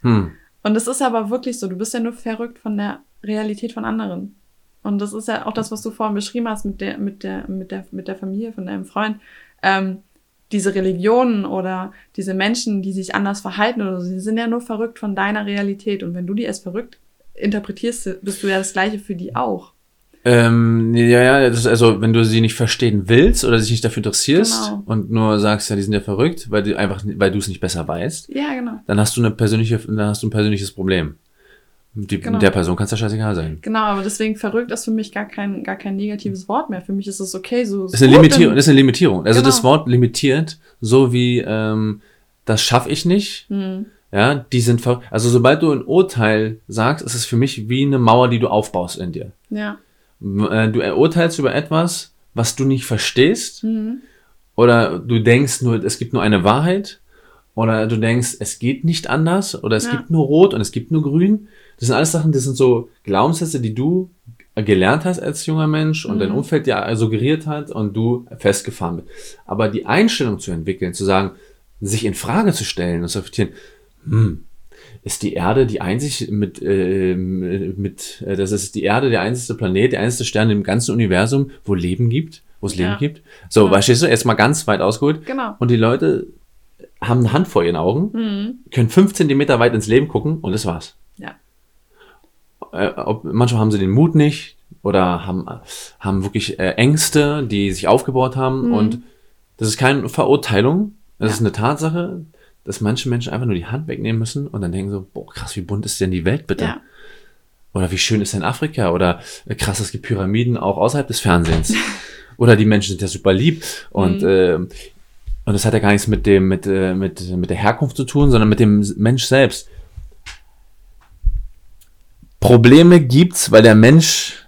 Hm. Und das ist aber wirklich so, du bist ja nur verrückt von der Realität von anderen. Und das ist ja auch das, was du vorhin beschrieben hast mit der, mit der, mit der, mit der Familie von deinem Freund. Ähm, diese Religionen oder diese Menschen, die sich anders verhalten oder so, die sind ja nur verrückt von deiner Realität. Und wenn du die als verrückt interpretierst, bist du ja das Gleiche für die auch. Ähm, ja, ja, das ist also, wenn du sie nicht verstehen willst oder dich nicht dafür interessierst Genau. und nur sagst, ja, die sind ja verrückt, weil du einfach, weil du es nicht besser weißt, Ja, genau. dann hast du eine persönliche, dann hast du ein persönliches Problem. Die, Genau. Der Person kann es ja scheißegal sein. Genau, aber deswegen verrückt ist für mich gar kein, gar kein negatives Wort mehr. Für mich ist es okay, so. Das ist eine Limitierung. ist eine Limitierung. Also Genau. das Wort limitiert, so wie ähm, das schaffe ich nicht. Hm, Ja, die sind ver also sobald du ein Urteil sagst, ist es für mich wie eine Mauer, die du aufbaust in dir. ja. Äh, Du urteilst über etwas, was du nicht verstehst, Hm, oder du denkst nur, es gibt nur eine Wahrheit, oder du denkst, es geht nicht anders, oder es Ja. gibt nur Rot und es gibt nur Grün. Das sind alles Sachen, das sind so Glaubenssätze, die du gelernt hast als junger Mensch und dein Mhm. Umfeld dir suggeriert hat und du festgefahren bist. Aber die Einstellung zu entwickeln, zu sagen, sich in Frage zu stellen und zu reflektieren, hm, ist die Erde die einzig mit, äh, mit äh, das ist die Erde der einzige Planet, der einzige Stern im ganzen Universum, wo Leben gibt, wo es Leben Ja. gibt. So, Ja. verstehst du, erstmal ganz weit ausgeholt. genau. Und die Leute haben eine Hand vor ihren Augen, Hm, können fünf Zentimeter weit ins Leben gucken und das war's. ja. Äh, ob, manchmal haben sie den Mut nicht oder haben, haben wirklich äh, Ängste, die sich aufgebaut haben. Mhm. Und das ist keine Verurteilung, das Ja. ist eine Tatsache, dass manche Menschen einfach nur die Hand wegnehmen müssen und dann denken so, boah, krass, wie bunt ist denn die Welt bitte? Ja. Oder wie schön ist denn Afrika? Oder äh, krass, es gibt Pyramiden auch außerhalb des Fernsehens. [laughs] Oder die Menschen sind ja super lieb. Und Mhm. ähm, und das hat ja gar nichts mit dem, mit, äh, mit, mit der Herkunft zu tun, sondern mit dem Mensch selbst. Probleme gibt's, weil der Mensch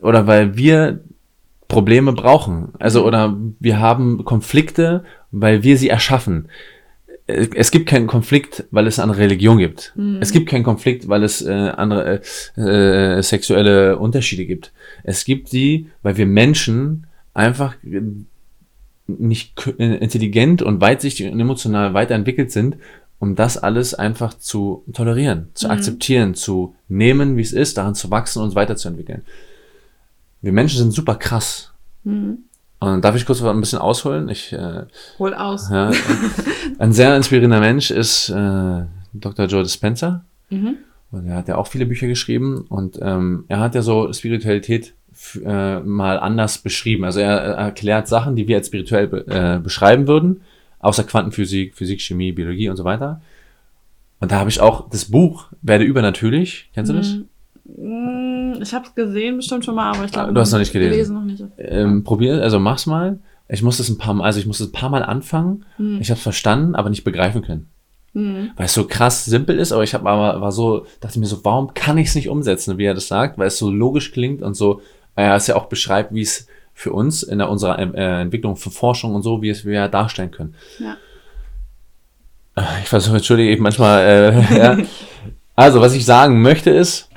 oder weil wir Probleme brauchen. Also oder wir haben Konflikte, weil wir sie erschaffen. Es gibt keinen Konflikt, weil es eine Religion gibt. Mhm. Es gibt keinen Konflikt, weil es äh, andere äh, äh, sexuelle Unterschiede gibt. Es gibt sie, weil wir Menschen einfach nicht intelligent und weitsichtig und emotional weiterentwickelt sind, um das alles einfach zu tolerieren, zu mhm. akzeptieren, zu nehmen, wie es ist, daran zu wachsen und uns weiterzuentwickeln. Wir Menschen sind super krass. Mhm. Und darf ich kurz ein bisschen ausholen? Ich, äh, Hol aus. Ja, ein sehr inspirierender Mensch ist äh, Dr. Joe Dispenza. Mhm. Und er hat ja auch viele Bücher geschrieben und ähm, er hat ja so Spiritualität äh, mal anders beschrieben. Also er, er erklärt Sachen, die wir als spirituell be äh, beschreiben würden, außer Quantenphysik, Physik, Chemie, Biologie und so weiter. Und da habe ich auch das Buch Werde übernatürlich. Kennst du das? Mm, ich habe es gesehen bestimmt schon mal, aber ich glaube, du hast noch nicht gelesen. gelesen noch nicht. Ähm, probier, also mach's mal. Ich musste es ein paar Mal, also ich musste es ein paar Mal anfangen. Mhm. Ich habe es verstanden, aber nicht begreifen können. Mhm. Weil es so krass simpel ist, aber ich habe aber war so, dachte mir so, warum kann ich es nicht umsetzen, wie er das sagt, weil es so logisch klingt und so, äh, es ja auch beschreibt, wie es für uns in der, unserer äh, Entwicklung für Forschung und so, wie es wir darstellen können. Ja. Äh, ich versuche, entschuldige, ich manchmal, äh, [laughs] ja. Also, was ich sagen möchte ist,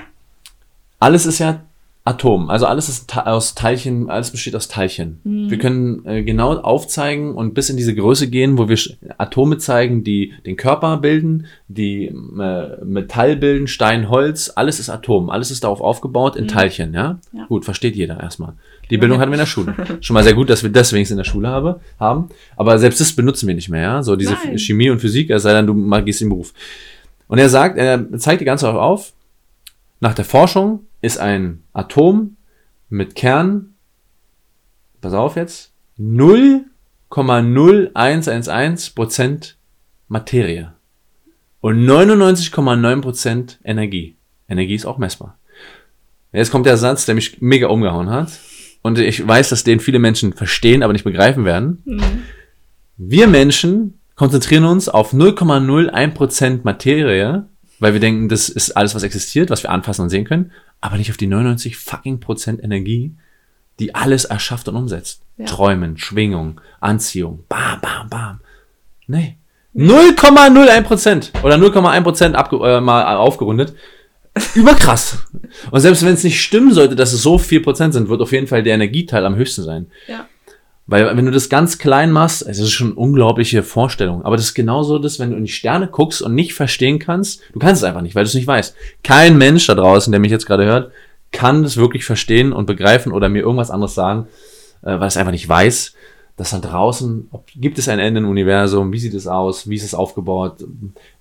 alles ist ja Atom. Also alles ist aus Teilchen, alles besteht aus Teilchen. Mhm. Wir können äh, genau aufzeigen und bis in diese Größe gehen, wo wir Atome zeigen, die den Körper bilden, die äh, Metall bilden, Stein, Holz, alles ist Atom. Alles ist darauf aufgebaut in mhm. Teilchen, ja? ja? Gut, versteht jeder erstmal. Die Bildung hatten wir in der Schule. Schon mal sehr gut, dass wir das wenigstens in der Schule habe, haben. Aber selbst das benutzen wir nicht mehr, ja? So diese Nein. Chemie und Physik, es sei denn, du magst den Beruf. Und er sagt, er zeigt die ganze auf, nach der Forschung ist ein Atom mit Kern, pass auf jetzt, 0,0111% Materie und 99,9% Energie. Energie ist auch messbar. Jetzt kommt der Satz, der mich mega umgehauen hat. Und ich weiß, dass den viele Menschen verstehen, aber nicht begreifen werden. Mhm. Wir Menschen konzentrieren uns auf 0,01% Materie weil wir denken, das ist alles, was existiert, was wir anfassen und sehen können, aber nicht auf die 99 fucking Prozent Energie, die alles erschafft und umsetzt. Ja. Träumen, Schwingung, Anziehung, bam, bam, bam. Nee. 0,01 Prozent oder 0,1 Prozent äh, mal aufgerundet. Überkrass. Und selbst wenn es nicht stimmen sollte, dass es so viel Prozent sind, wird auf jeden Fall der Energieteil am höchsten sein. Ja. Weil wenn du das ganz klein machst, es ist schon unglaubliche Vorstellung. Aber das ist genauso das, wenn du in die Sterne guckst und nicht verstehen kannst, du kannst es einfach nicht, weil du es nicht weißt. Kein Mensch da draußen, der mich jetzt gerade hört, kann das wirklich verstehen und begreifen oder mir irgendwas anderes sagen, äh, weil es einfach nicht weiß, dass da draußen, ob, gibt es ein Ende im Universum, wie sieht es aus, wie ist es aufgebaut,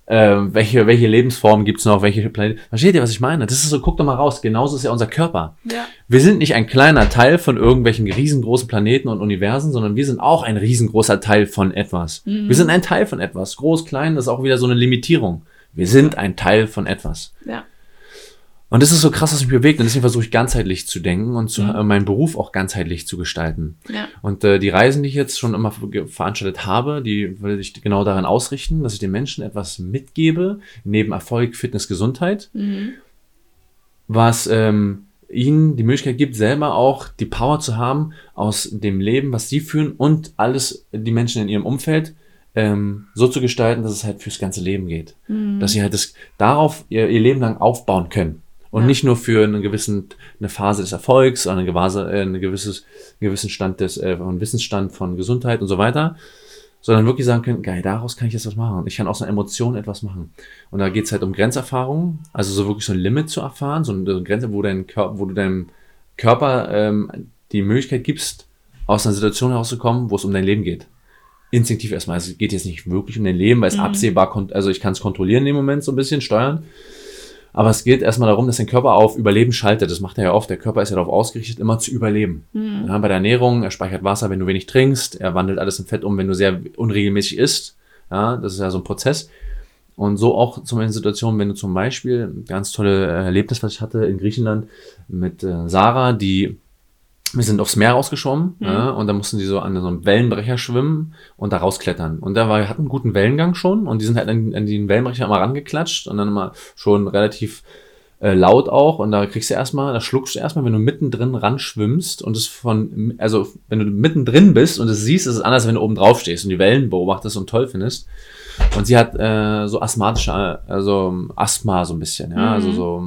äh, welche, welche Lebensformen gibt's noch, welche Planeten. Versteht ihr, was ich meine? Das ist so, guck doch mal raus, genauso ist ja unser Körper. Ja. Wir sind nicht ein kleiner Teil von irgendwelchen riesengroßen Planeten und Universen, sondern wir sind auch ein riesengroßer Teil von etwas. Mhm. Wir sind ein Teil von etwas. Groß, klein, das ist auch wieder so eine Limitierung. Wir sind ein Teil von etwas. Ja. Und das ist so krass, was mich bewegt. Und deswegen versuche ich ganzheitlich zu denken und zu, mhm. äh, meinen Beruf auch ganzheitlich zu gestalten. Ja. Und äh, die Reisen, die ich jetzt schon immer veranstaltet habe, die will ich genau daran ausrichten, dass ich den Menschen etwas mitgebe, neben Erfolg, Fitness, Gesundheit, mhm. was ähm, ihnen die Möglichkeit gibt, selber auch die Power zu haben, aus dem Leben, was sie führen und alles, die Menschen in ihrem Umfeld, ähm, so zu gestalten, dass es halt fürs ganze Leben geht. Mhm. Dass sie halt das darauf ihr, ihr Leben lang aufbauen können. Und ja. nicht nur für einen gewissen, eine Phase des Erfolgs, sondern eine gewisse, äh, eine gewisses, einen gewissen Stand des, äh, von Wissensstand von Gesundheit und so weiter, sondern wirklich sagen können, geil, daraus kann ich jetzt was machen. Ich kann aus einer Emotion etwas machen. Und da geht's halt um Grenzerfahrungen, also so wirklich so ein Limit zu erfahren, so eine Grenze, wo, dein Körper, wo du deinem Körper ähm, die Möglichkeit gibst, aus einer Situation herauszukommen, wo es um dein Leben geht. Instinktiv erstmal. Also es geht jetzt nicht wirklich um dein Leben, weil es mhm. absehbar, also ich kann es kontrollieren in dem Moment so ein bisschen, steuern. Aber es geht erstmal darum, dass dein Körper auf Überleben schaltet. Das macht er ja oft. Der Körper ist ja darauf ausgerichtet, immer zu überleben. Mhm. Ja, bei der Ernährung, er speichert Wasser, wenn du wenig trinkst. Er wandelt alles in Fett um, wenn du sehr unregelmäßig isst. Ja, das ist ja so ein Prozess. Und so auch zum Beispiel Situationen, wenn du zum Beispiel, ganz tolle Erlebnis, was ich hatte in Griechenland mit äh, Sarah, die wir sind aufs Meer rausgeschwommen mhm. ja, und da mussten die so an so einem Wellenbrecher schwimmen und da rausklettern. Und da war, hatten einen guten Wellengang schon und die sind halt an, an den Wellenbrecher immer rangeklatscht und dann immer schon relativ äh, laut auch und da kriegst du erstmal, da schluckst du erstmal, wenn du mittendrin ran schwimmst und es von, also wenn du mittendrin bist und es siehst, ist es anders, wenn du oben drauf stehst und die Wellen beobachtest und toll findest. Und sie hat äh, so asthmatische, also Asthma so ein bisschen, ja, also mhm. also so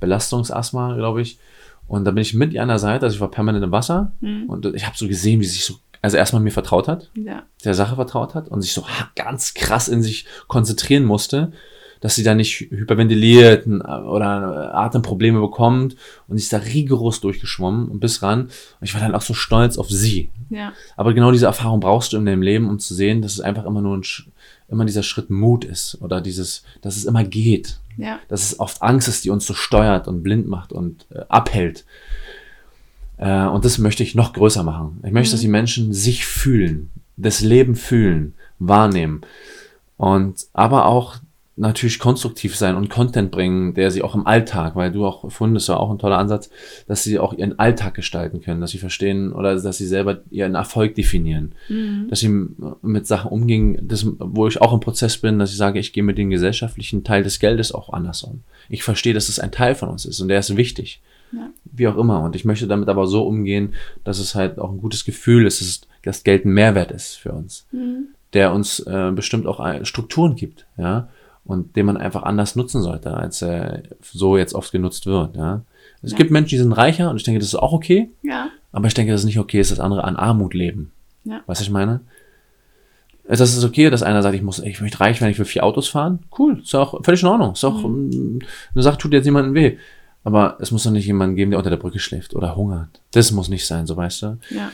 Belastungsasthma, glaube ich. Und da bin ich mit ihr an der Seite, also ich war permanent im Wasser mhm. und ich habe so gesehen, wie sie sich so, also erstmal mir vertraut hat, ja. der Sache vertraut hat und sich so ganz krass in sich konzentrieren musste, dass sie da nicht hyperventiliert oder Atemprobleme bekommt und sie ist da rigoros durchgeschwommen und bis ran. Und ich war dann auch so stolz auf sie. Ja. Aber genau diese Erfahrung brauchst du in deinem Leben, um zu sehen, dass es einfach immer nur ein, immer dieser Schritt Mut ist oder dieses, dass es immer geht. Ja. Dass es oft Angst ist, die uns so steuert und blind macht und äh, abhält. Äh, und das möchte ich noch größer machen. Ich möchte, mhm. dass die Menschen sich fühlen, das Leben fühlen, wahrnehmen. Und aber auch natürlich konstruktiv sein und Content bringen, der sie auch im Alltag, weil du auch gefunden das war auch ein toller Ansatz, dass sie auch ihren Alltag gestalten können, dass sie verstehen oder dass sie selber ihren Erfolg definieren, mhm. dass sie mit Sachen umgehen, das, wo ich auch im Prozess bin, dass ich sage, ich gehe mit dem gesellschaftlichen Teil des Geldes auch anders um. Ich verstehe, dass es ein Teil von uns ist und der ist wichtig. Ja. Wie auch immer. Und ich möchte damit aber so umgehen, dass es halt auch ein gutes Gefühl ist, dass das Geld ein Mehrwert ist für uns. Mhm. Der uns äh, bestimmt auch Strukturen gibt, ja und den man einfach anders nutzen sollte, als er so jetzt oft genutzt wird. Ja? Es ja. gibt Menschen, die sind reicher und ich denke, das ist auch okay. Ja. Aber ich denke, dass es nicht okay ist, dass andere an Armut leben. Ja. Was ich meine? Das ist okay, dass einer sagt, ich muss, ich möchte reich werden, ich will vier Autos fahren. Cool, ist auch völlig in Ordnung. Ist auch mhm. eine Sache, tut jetzt niemandem weh. Aber es muss doch nicht jemanden geben, der unter der Brücke schläft oder hungert. Das muss nicht sein, so weißt du. Ja.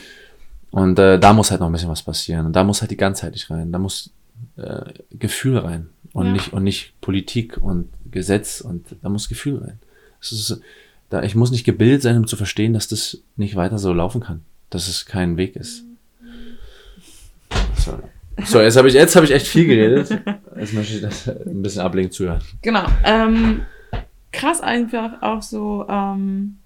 Und äh, da muss halt noch ein bisschen was passieren. Und da muss halt die ganzheitlich rein. Da muss äh, Gefühl rein und ja. nicht und nicht Politik und Gesetz und da muss Gefühl rein. Ist, da, ich muss nicht gebildet sein, um zu verstehen, dass das nicht weiter so laufen kann, dass es kein Weg ist. So, so jetzt habe ich jetzt habe ich echt viel geredet. Jetzt möchte ich das ein bisschen ablegen zuhören. Genau. Ähm, krass einfach auch so. Ähm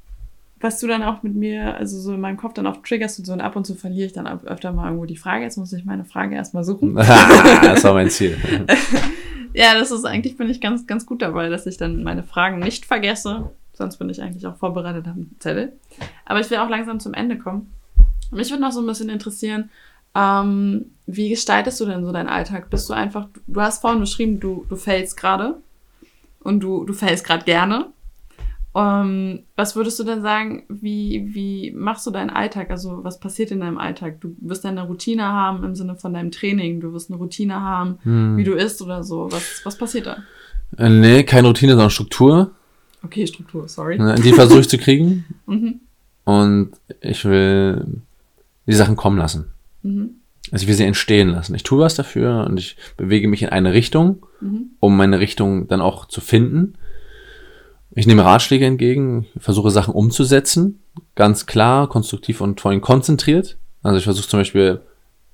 was du dann auch mit mir, also so in meinem Kopf dann auch triggerst und so und ab und zu verliere ich dann öfter mal irgendwo die Frage. Jetzt muss ich meine Frage erstmal suchen. [laughs] das war mein Ziel. [laughs] ja, das ist eigentlich, bin ich ganz, ganz gut dabei, dass ich dann meine Fragen nicht vergesse. Sonst bin ich eigentlich auch vorbereitet am Zettel. Aber ich will auch langsam zum Ende kommen. Mich würde noch so ein bisschen interessieren, ähm, wie gestaltest du denn so deinen Alltag? Bist du einfach, du hast vorhin beschrieben, du, du fällst gerade und du, du fällst gerade gerne. Um, ähm, was würdest du denn sagen, wie, wie machst du deinen Alltag? Also was passiert in deinem Alltag? Du wirst eine Routine haben im Sinne von deinem Training, du wirst eine Routine haben, hm. wie du isst oder so. Was, was passiert da? Äh, nee, keine Routine, sondern Struktur. Okay, Struktur, sorry. Die versuche ich zu kriegen. [laughs] mhm. Und ich will die Sachen kommen lassen. Mhm. Also ich will sie entstehen lassen. Ich tue was dafür und ich bewege mich in eine Richtung, mhm. um meine Richtung dann auch zu finden. Ich nehme Ratschläge entgegen, versuche Sachen umzusetzen, ganz klar, konstruktiv und vor allem konzentriert. Also ich versuche zum Beispiel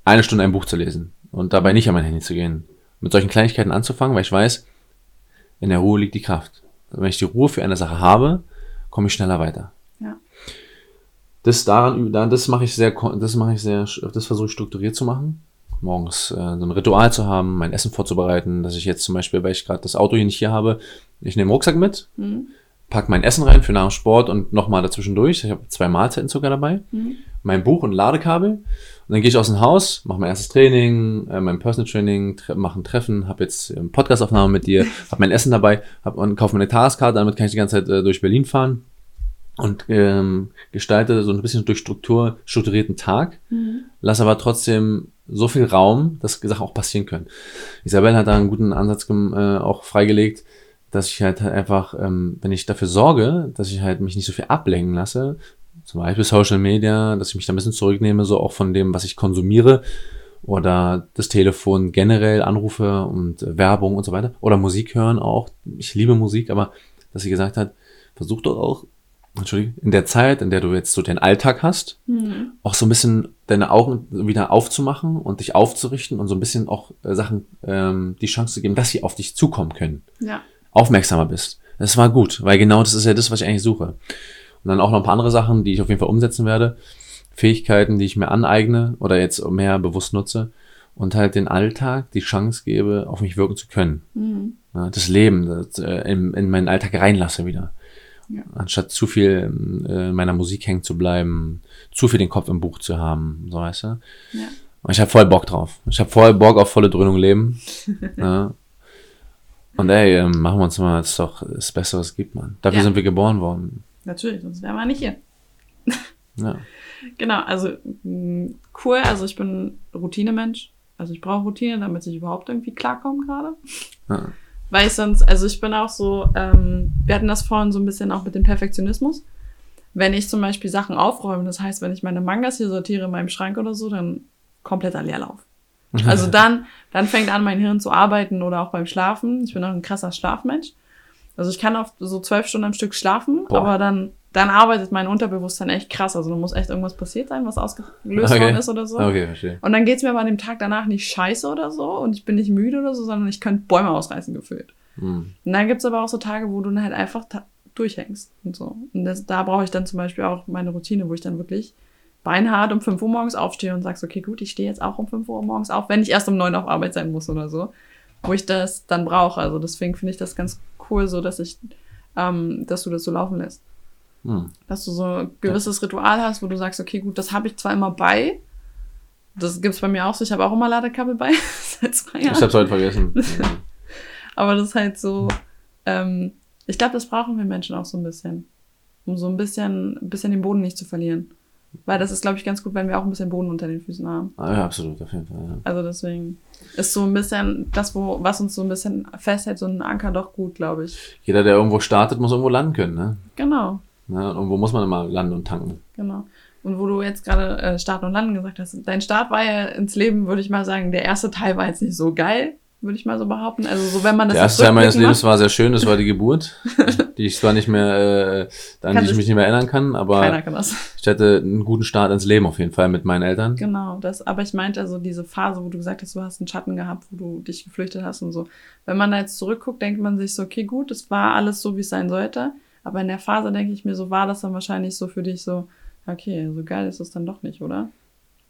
eine Stunde ein Buch zu lesen und dabei nicht an mein Handy zu gehen. Mit solchen Kleinigkeiten anzufangen, weil ich weiß, in der Ruhe liegt die Kraft. Also wenn ich die Ruhe für eine Sache habe, komme ich schneller weiter. Ja. Das daran, das mache ich sehr, das mache ich sehr, das versuche ich strukturiert zu machen morgens äh, so ein Ritual zu haben, mein Essen vorzubereiten, dass ich jetzt zum Beispiel, weil ich gerade das Auto hier nicht hier habe, ich nehme Rucksack mit, mhm. pack mein Essen rein für nach dem Sport und nochmal dazwischendurch. Ich habe zwei Mahlzeiten sogar dabei, mhm. mein Buch und Ladekabel. Und dann gehe ich aus dem Haus, mache mein erstes Training, äh, mein Personal Training, mache ein Treffen, habe jetzt eine Podcastaufnahme mit dir, [laughs] habe mein Essen dabei, hab, und kaufe meine Tageskarte, damit kann ich die ganze Zeit äh, durch Berlin fahren und ähm, gestalte so ein bisschen durch Struktur strukturierten Tag, mhm. lasse aber trotzdem so viel Raum, dass Sachen auch passieren können. Isabel hat da einen guten Ansatz äh, auch freigelegt, dass ich halt einfach, ähm, wenn ich dafür sorge, dass ich halt mich nicht so viel ablenken lasse, zum Beispiel Social Media, dass ich mich da ein bisschen zurücknehme, so auch von dem, was ich konsumiere, oder das Telefon generell Anrufe und äh, Werbung und so weiter, oder Musik hören auch. Ich liebe Musik, aber dass sie gesagt hat, versuch doch auch Entschuldigung, in der Zeit, in der du jetzt so den Alltag hast, mhm. auch so ein bisschen deine Augen wieder aufzumachen und dich aufzurichten und so ein bisschen auch äh, Sachen ähm, die Chance zu geben, dass sie auf dich zukommen können. Ja. Aufmerksamer bist. Das war gut, weil genau das ist ja das, was ich eigentlich suche. Und dann auch noch ein paar andere Sachen, die ich auf jeden Fall umsetzen werde. Fähigkeiten, die ich mir aneigne oder jetzt mehr bewusst nutze und halt den Alltag die Chance gebe, auf mich wirken zu können. Mhm. Ja, das Leben das, äh, in, in meinen Alltag reinlasse wieder. Ja. Anstatt zu viel äh, in meiner Musik hängen zu bleiben, zu viel den Kopf im Buch zu haben, so weißt du. Ja. Und ich habe voll Bock drauf. Ich habe voll Bock auf volle Dröhnung leben. [laughs] ja. Und ey, ähm, machen wir uns mal, das ist doch das Beste, was es gibt, man. Dafür Ja. sind wir geboren worden. Natürlich, sonst wären wir nicht hier. [laughs] Ja. Genau, also mh, cool. Also ich bin Routinemensch. Also ich brauche Routine, damit ich überhaupt irgendwie klarkomme gerade. Ja. Weil ich sonst, also ich bin auch so, ähm, wir hatten das vorhin so ein bisschen auch mit dem Perfektionismus. Wenn ich zum Beispiel Sachen aufräume, das heißt, wenn ich meine Mangas hier sortiere in meinem Schrank oder so, dann kompletter Leerlauf. Also dann, dann fängt an, mein Hirn zu arbeiten oder auch beim Schlafen. Ich bin auch ein krasser Schlafmensch. Also ich kann auf so zwölf Stunden am Stück schlafen, Boah. aber dann, dann arbeitet mein Unterbewusstsein echt krass. Also da muss echt irgendwas passiert sein, was ausgelöst Okay. worden ist oder so. Okay, verstehe. Und dann geht's mir aber an dem Tag danach nicht scheiße oder so und ich bin nicht müde oder so, sondern ich könnte Bäume ausreißen gefühlt. Hm. Und dann gibt's aber auch so Tage, wo du dann halt einfach durchhängst und so. Und das, da brauche ich dann zum Beispiel auch meine Routine, wo ich dann wirklich beinhart um 5 Uhr morgens aufstehe und sagst, okay, gut, ich stehe jetzt auch um 5 Uhr morgens auf, wenn ich erst um 9 Uhr auf Arbeit sein muss oder so, wo ich das dann brauche. Also deswegen finde ich das ganz cool, so dass ich, ähm, dass du das so laufen lässt. Hm. Dass du so ein gewisses Ritual hast, wo du sagst, okay, gut, das habe ich zwar immer bei, das gibt's bei mir auch so, ich habe auch immer Ladekabel bei, [laughs] seit zwei Jahren. Ich hab's heute vergessen. [laughs] Aber das ist halt so, ähm, ich glaube, das brauchen wir Menschen auch so ein bisschen. Um so ein bisschen, ein bisschen den Boden nicht zu verlieren. Weil das ist, glaube ich, ganz gut, wenn wir auch ein bisschen Boden unter den Füßen haben. ah, ja, absolut, auf jeden Fall. Ja. Also deswegen ist so ein bisschen das, wo, was uns so ein bisschen festhält, so ein Anker doch gut, glaube ich. Jeder, der irgendwo startet, muss irgendwo landen können. Ne? Genau, Ja, und irgendwo muss man immer landen und tanken. genau. Und wo du jetzt gerade äh, Start und Landen gesagt hast, dein Start war ja ins Leben, würde ich mal sagen, der erste Teil war jetzt nicht so geil, würde ich mal so behaupten. Also so, wenn man das Der erste Teil meines Lebens war sehr schön, das war die Geburt, [laughs] die ich zwar nicht mehr, äh, an Kann die ich mich nicht mehr erinnern kann, aber kann ich hatte einen guten Start ins Leben auf jeden Fall mit meinen Eltern. Genau, das, aber ich meinte also diese Phase, wo du gesagt hast, du hast einen Schatten gehabt, wo du dich geflüchtet hast und so. Wenn man da jetzt zurückguckt, denkt man sich so, okay, gut, es war alles so, wie es sein sollte. Aber in der Phase denke ich mir so, war das dann wahrscheinlich so für dich so, okay, so geil ist es dann doch nicht, oder?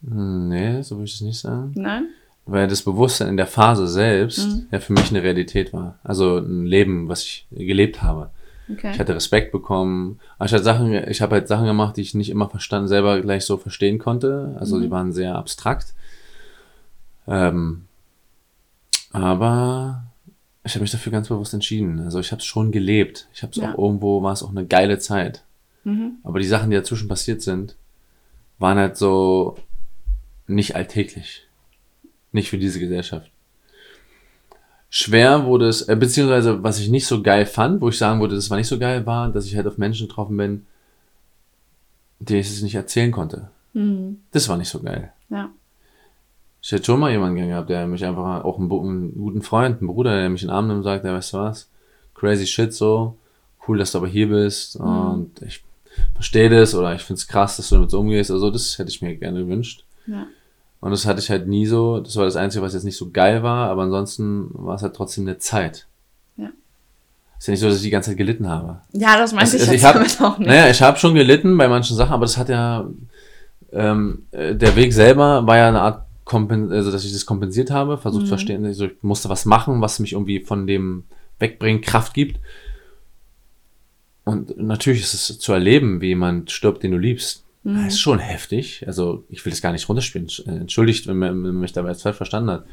Hm, Nee, so würde ich es nicht sagen. Nein? Weil das Bewusstsein in der Phase selbst Mhm. ja für mich eine Realität war. Also ein Leben, was ich gelebt habe. Okay. Ich hatte Respekt bekommen. Aber ich hatte Sachen, ich habe halt Sachen gemacht, die ich nicht immer verstanden, selber gleich so verstehen konnte. Also Mhm. die waren sehr abstrakt. Ähm, aber ich habe mich dafür ganz bewusst entschieden. Also ich habe es schon gelebt. Ich habe es Ja. auch irgendwo, war es auch eine geile Zeit. Mhm. Aber die Sachen, die dazwischen passiert sind, waren halt so nicht alltäglich. Nicht für diese Gesellschaft. Schwer wurde es, äh, beziehungsweise was ich nicht so geil fand, wo ich sagen würde, das war nicht so geil, war, dass ich halt auf Menschen getroffen bin, die ich es nicht erzählen konnte. Mhm. Das war nicht so geil. Ja. Ich hätte schon mal jemanden gehabt, der mich einfach, auch einen, einen guten Freund, einen Bruder, der mich in den Arm nimmt und sagt, ja, weißt du was, crazy shit so, cool, dass du aber hier bist und ich verstehe das oder ich finde es krass, dass du damit so umgehst. Also das hätte ich mir gerne gewünscht. Ja. Und das hatte ich halt nie so. Das war das Einzige, was jetzt nicht so geil war, aber ansonsten war es halt trotzdem eine Zeit. Ja. Ist ja nicht so, dass ich die ganze Zeit gelitten habe. Ja, das meinte Also, ich also ich hab- damit auch nicht. Naja, ich habe schon gelitten bei manchen Sachen, aber das hat ja, ähm, äh, der Weg selber war ja eine Art, Kompen also dass ich das kompensiert habe, versucht Mhm. zu verstehen, also ich musste was machen, was mich irgendwie von dem wegbringt, Kraft gibt. Und natürlich ist es zu erleben, wie jemand stirbt, den du liebst. Mhm. Das ist schon heftig. Also ich will das gar nicht runterspielen. Äh, Entschuldigt, wenn man, mich dabei jetzt falsch verstanden hat.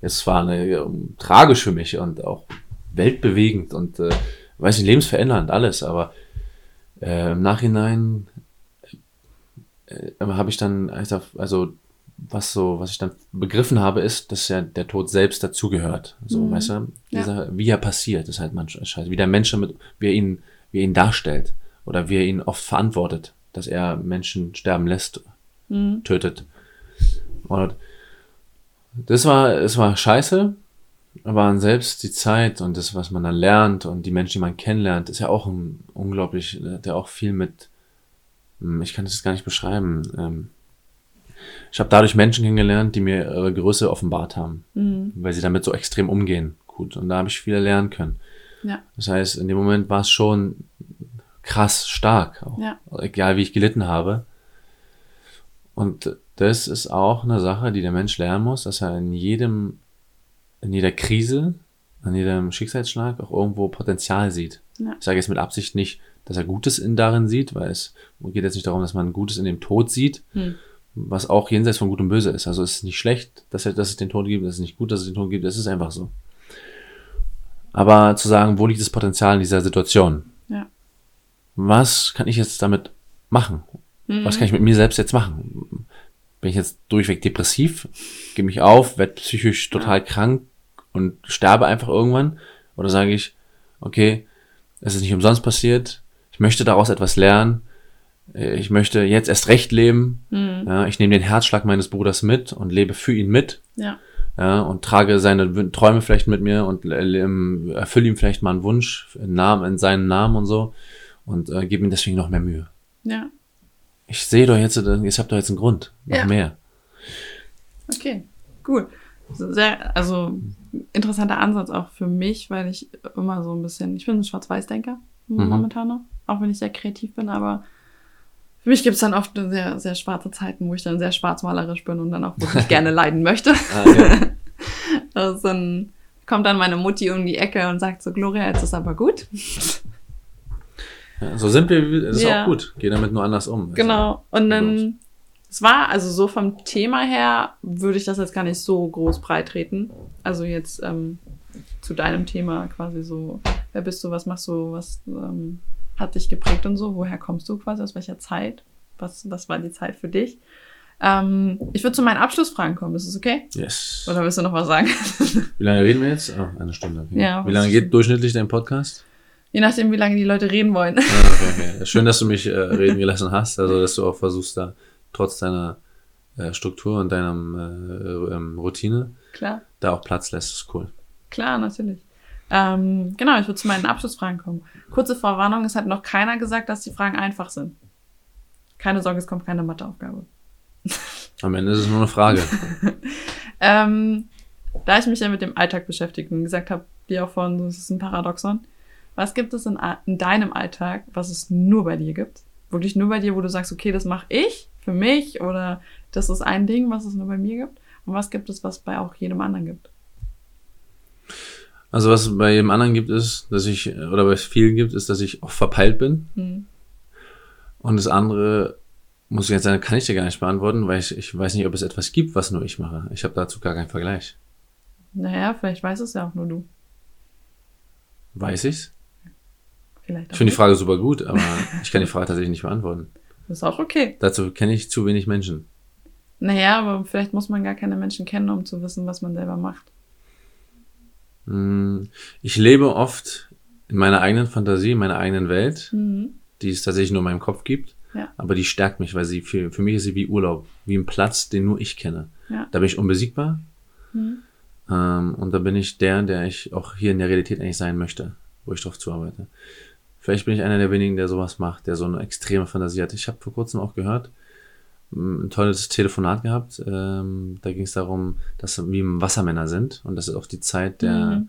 Es war eine, ähm, tragisch für mich und auch weltbewegend und äh, weiß nicht, lebensverändernd, alles, aber äh, im Nachhinein äh, habe ich dann also was so, was ich dann begriffen habe, ist, dass ja der Tod selbst dazugehört. So, Mhm. weißt du, Ja. Dieser, wie er passiert, ist halt manchmal scheiße. Wie der Mensch damit, wie er ihn, wie er ihn darstellt oder wie er ihn oft verantwortet, dass er Menschen sterben lässt, Mhm. tötet. Und das war, es war scheiße, aber selbst die Zeit und das, was man dann lernt und die Menschen, die man kennenlernt, ist ja auch ein unglaublich, hat ja auch viel mit, hm, ich kann das gar nicht beschreiben. ähm, Ich habe dadurch Menschen kennengelernt, die mir ihre Größe offenbart haben, Mhm. weil sie damit so extrem umgehen. Gut, und da habe ich viel lernen können. Ja. Das heißt, in dem Moment war es schon krass stark, auch, Ja. egal wie ich gelitten habe. Und das ist auch eine Sache, die der Mensch lernen muss, dass er in jedem, in jeder Krise, an jedem Schicksalsschlag auch irgendwo Potenzial sieht. Ja. Ich sage jetzt mit Absicht nicht, dass er Gutes in darin sieht, weil es geht jetzt nicht darum, dass man Gutes in dem Tod sieht, Hm. was auch jenseits von Gut und Böse ist. Also es ist nicht schlecht, dass, er, dass es den Tod gibt, es ist nicht gut, dass es den Tod gibt, es ist einfach so. Aber zu sagen, wo liegt das Potenzial in dieser Situation? Ja. Was kann ich jetzt damit machen? Mhm. Was kann ich mit mir selbst jetzt machen? Bin ich jetzt durchweg depressiv, gebe mich auf, werde psychisch total krank und sterbe einfach irgendwann? Oder sage ich, okay, es ist nicht umsonst passiert, ich möchte daraus etwas lernen, äh, ich möchte jetzt erst recht leben, Mhm. ja, ich nehme den Herzschlag meines Bruders mit und lebe für ihn mit, Ja. ja, und trage seine Träume vielleicht mit mir und äh, erfülle ihm vielleicht mal einen Wunsch in, Namen, in seinen Namen und so und äh, gebe ihm deswegen noch mehr Mühe. Ja. Ich sehe doch jetzt, äh, ich habe doch jetzt einen Grund, noch Ja. mehr. Okay, cool. Sehr, also interessanter Ansatz auch für mich, weil ich immer so ein bisschen, ich bin ein Schwarz-Weiß-Denker Mhm. momentan noch, auch wenn ich sehr kreativ bin, aber für mich gibt es dann oft sehr, sehr schwarze Zeiten, wo ich dann sehr schwarzmalerisch bin und dann auch wirklich [laughs] gerne leiden möchte. Ah, ja. [laughs] Also dann kommt dann meine Mutti um die Ecke und sagt so, Gloria, jetzt ist aber gut. Ja, so simpel das ist Ja. auch gut. Geh damit nur anders um. Genau. Und Los. dann, es war, also so vom Thema her, würde ich das jetzt gar nicht so groß breit treten. Also jetzt ähm, zu deinem Thema quasi so, wer bist du, was machst du, was ähm, hat dich geprägt und so, woher kommst du quasi, aus welcher Zeit, was, was war die Zeit für dich? Ähm, ich würde zu meinen Abschlussfragen kommen, ist es okay? Yes. Oder willst du noch was sagen? Wie lange reden wir jetzt? Oh, eine Stunde. Okay. Ja, wie lange geht durchschnittlich dein Podcast? Je nachdem, wie lange die Leute reden wollen. Ah, okay, okay. Schön, dass du mich äh, reden gelassen hast, also dass du auch versuchst, da trotz deiner äh, Struktur und deinem äh, ähm, Routine Klar. da auch Platz lässt. ist cool. Klar, natürlich. Ähm, genau, ich würde zu meinen Abschlussfragen kommen. Kurze Vorwarnung, es hat noch keiner gesagt, dass die Fragen einfach sind. Keine Sorge, es kommt keine Matheaufgabe. [laughs] Am Ende ist es nur eine Frage. [laughs] Ähm, da ich mich ja mit dem Alltag beschäftigt und gesagt habe, dir auch vorhin, das ist ein Paradoxon. Was gibt es in, in deinem Alltag, was es nur bei dir gibt? Wirklich nur bei dir, wo du sagst, okay, das mache ich für mich oder das ist ein Ding, was es nur bei mir gibt? Und was gibt es, was bei auch jedem anderen gibt? Also was es bei jedem anderen gibt, ist, dass ich, oder bei vielen gibt, ist, dass ich oft verpeilt bin. Hm. Und das andere, muss ich jetzt sagen, kann ich dir gar nicht beantworten, weil ich, ich weiß nicht, ob es etwas gibt, was nur ich mache. Ich habe dazu gar keinen Vergleich. Naja, vielleicht weiß es ja auch nur du. Weiß ich's? Vielleicht Ich finde die. Frage super gut, aber [laughs] ich kann die Frage tatsächlich nicht beantworten. Das ist auch okay. Dazu kenne ich zu wenig Menschen. Naja, aber vielleicht muss man gar keine Menschen kennen, um zu wissen, was man selber macht. Hm, Ich lebe oft in meiner eigenen Fantasie, in meiner eigenen Welt, Mhm. die es tatsächlich nur in meinem Kopf gibt. Ja. Aber die stärkt mich, weil sie für, für mich ist sie wie Urlaub, wie ein Platz, den nur ich kenne. Ja. Da bin ich unbesiegbar. Mhm. Ähm, und da bin ich der, der ich auch hier in der Realität eigentlich sein möchte, wo ich drauf zuarbeite. Vielleicht bin ich einer der wenigen, der sowas macht, der so eine extreme Fantasie hat. Ich habe vor kurzem auch gehört, ein tolles Telefonat gehabt. Ähm, da ging es darum, dass wir Wassermänner sind und dass auch die Zeit der Mhm.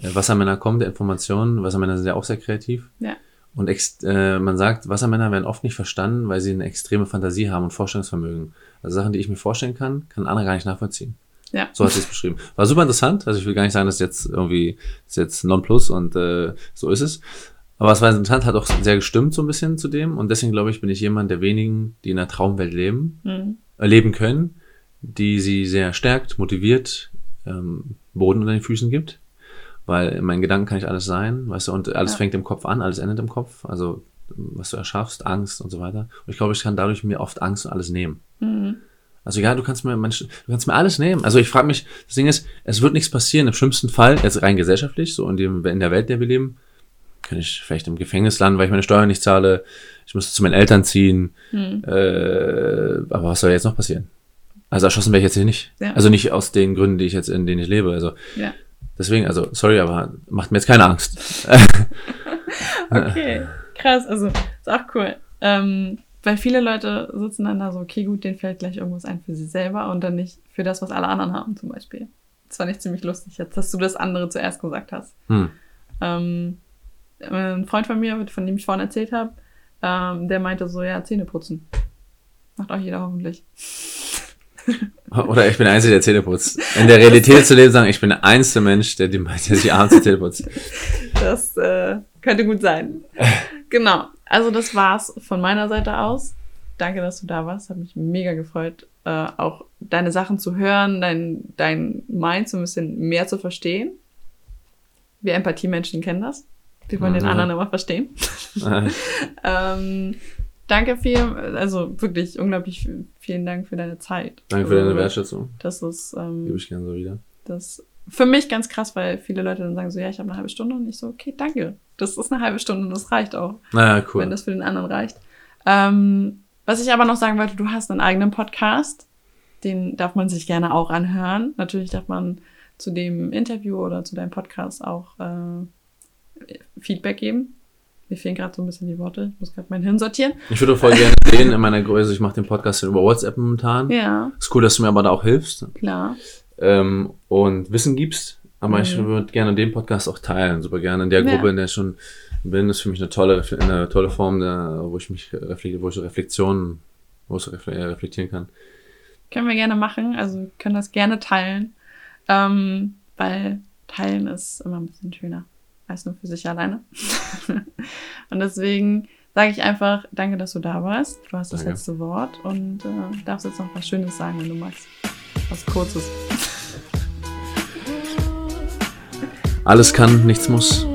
äh, Wassermänner kommt, der Informationen. Wassermänner sind ja auch sehr kreativ. Ja. Und äh, man sagt, Wassermänner werden oft nicht verstanden, weil sie eine extreme Fantasie haben und Vorstellungsvermögen. Also Sachen, die ich mir vorstellen kann, kann andere gar nicht nachvollziehen. Ja. So hat sie es beschrieben. War super interessant. Also ich will gar nicht sagen, dass jetzt irgendwie ist jetzt Nonplus und äh, so ist es. Aber es war interessant, hat auch sehr gestimmt so ein bisschen zu dem. Und deswegen glaube ich, bin ich jemand der wenigen, die in einer Traumwelt leben, Mhm. erleben können, die sie sehr stärkt, motiviert, ähm, Boden unter den Füßen gibt. Weil in meinen Gedanken kann ich alles sein, weißt du, und alles Ja. fängt im Kopf an, alles endet im Kopf. Also was du erschaffst, Angst und so weiter. Und ich glaube, ich kann dadurch mir oft Angst und alles nehmen. Mhm. Also ja, du kannst mir Mensch, du kannst mir alles nehmen. Also ich frage mich, das Ding ist, es wird nichts passieren. Im schlimmsten Fall, jetzt rein gesellschaftlich, so in, dem, in der Welt, in der wir leben, kann ich vielleicht im Gefängnis landen, weil ich meine Steuern nicht zahle. Ich müsste zu meinen Eltern ziehen. Mhm. Äh, aber was soll jetzt noch passieren? Also erschossen wäre ich jetzt hier nicht. Ja. Also nicht aus den Gründen, die ich jetzt, in denen ich lebe. Also Ja. deswegen, also sorry, aber macht mir jetzt keine Angst. [laughs] Okay, krass. Also, ist auch cool. Ähm, weil viele Leute sitzen dann da so, okay, gut, denen fällt gleich irgendwas ein für sie selber und dann nicht für das, was alle anderen haben, zum Beispiel. Das fand ich ziemlich lustig jetzt, dass du das andere zuerst gesagt hast. Hm. Ähm, äh, ein Freund von mir, von dem ich vorhin erzählt habe, ähm, der meinte so, ja, Zähne putzen. Macht auch jeder hoffentlich. [laughs] Oder ich bin der Einzige, der Zähne putzt. In der Realität zu leben, sagen, ich bin der einzige Mensch, der, die, der sich abends die Zähne putzt. Das äh, könnte gut sein. Genau. Also das war's von meiner Seite aus. Danke, dass du da warst. Hat mich mega gefreut, äh, auch deine Sachen zu hören, dein, dein Mind so ein bisschen mehr zu verstehen. Wir Empathie-Menschen kennen das. Wir wollen den Mhm. anderen immer verstehen. [laughs] ähm, danke viel, also wirklich unglaublich vielen Dank für deine Zeit. Danke für deine Also, Wertschätzung. Das ist ähm, Gebe ich gerne so wieder. das für mich ganz krass, weil viele Leute dann sagen so, ja, ich habe eine halbe Stunde und ich so, okay, danke. Das ist eine halbe Stunde und das reicht auch, Naja, wenn cool. das für den anderen reicht. Ähm, was ich aber noch sagen wollte, du hast einen eigenen Podcast, den darf man sich gerne auch anhören. Natürlich darf man zu dem Interview oder zu deinem Podcast auch äh, Feedback geben. Mir fehlen gerade so ein bisschen die Worte. Ich muss gerade mein Hirn sortieren. Ich würde voll gerne sehen in meiner Größe. Ich mache den Podcast über WhatsApp momentan. Ja, Ist cool, dass du mir aber da auch hilfst klar. ähm, und Wissen gibst. Aber ich Mhm. würde gerne den Podcast auch teilen. Super gerne in der Ja. Gruppe, in der ich schon bin. ist für mich eine tolle, eine tolle Form, der, wo ich mich reflektiere, wo ich Reflexionen, wo ich refle- reflektieren kann. Können wir gerne machen. Also wir können das gerne teilen. Ähm, weil teilen ist immer ein bisschen schöner als nur für sich alleine. [laughs] und deswegen sage ich einfach, danke, dass du da warst. Du hast das Danke. letzte Wort und äh, darfst jetzt noch was Schönes sagen, wenn du magst. Was Kurzes. Alles kann, nichts muss.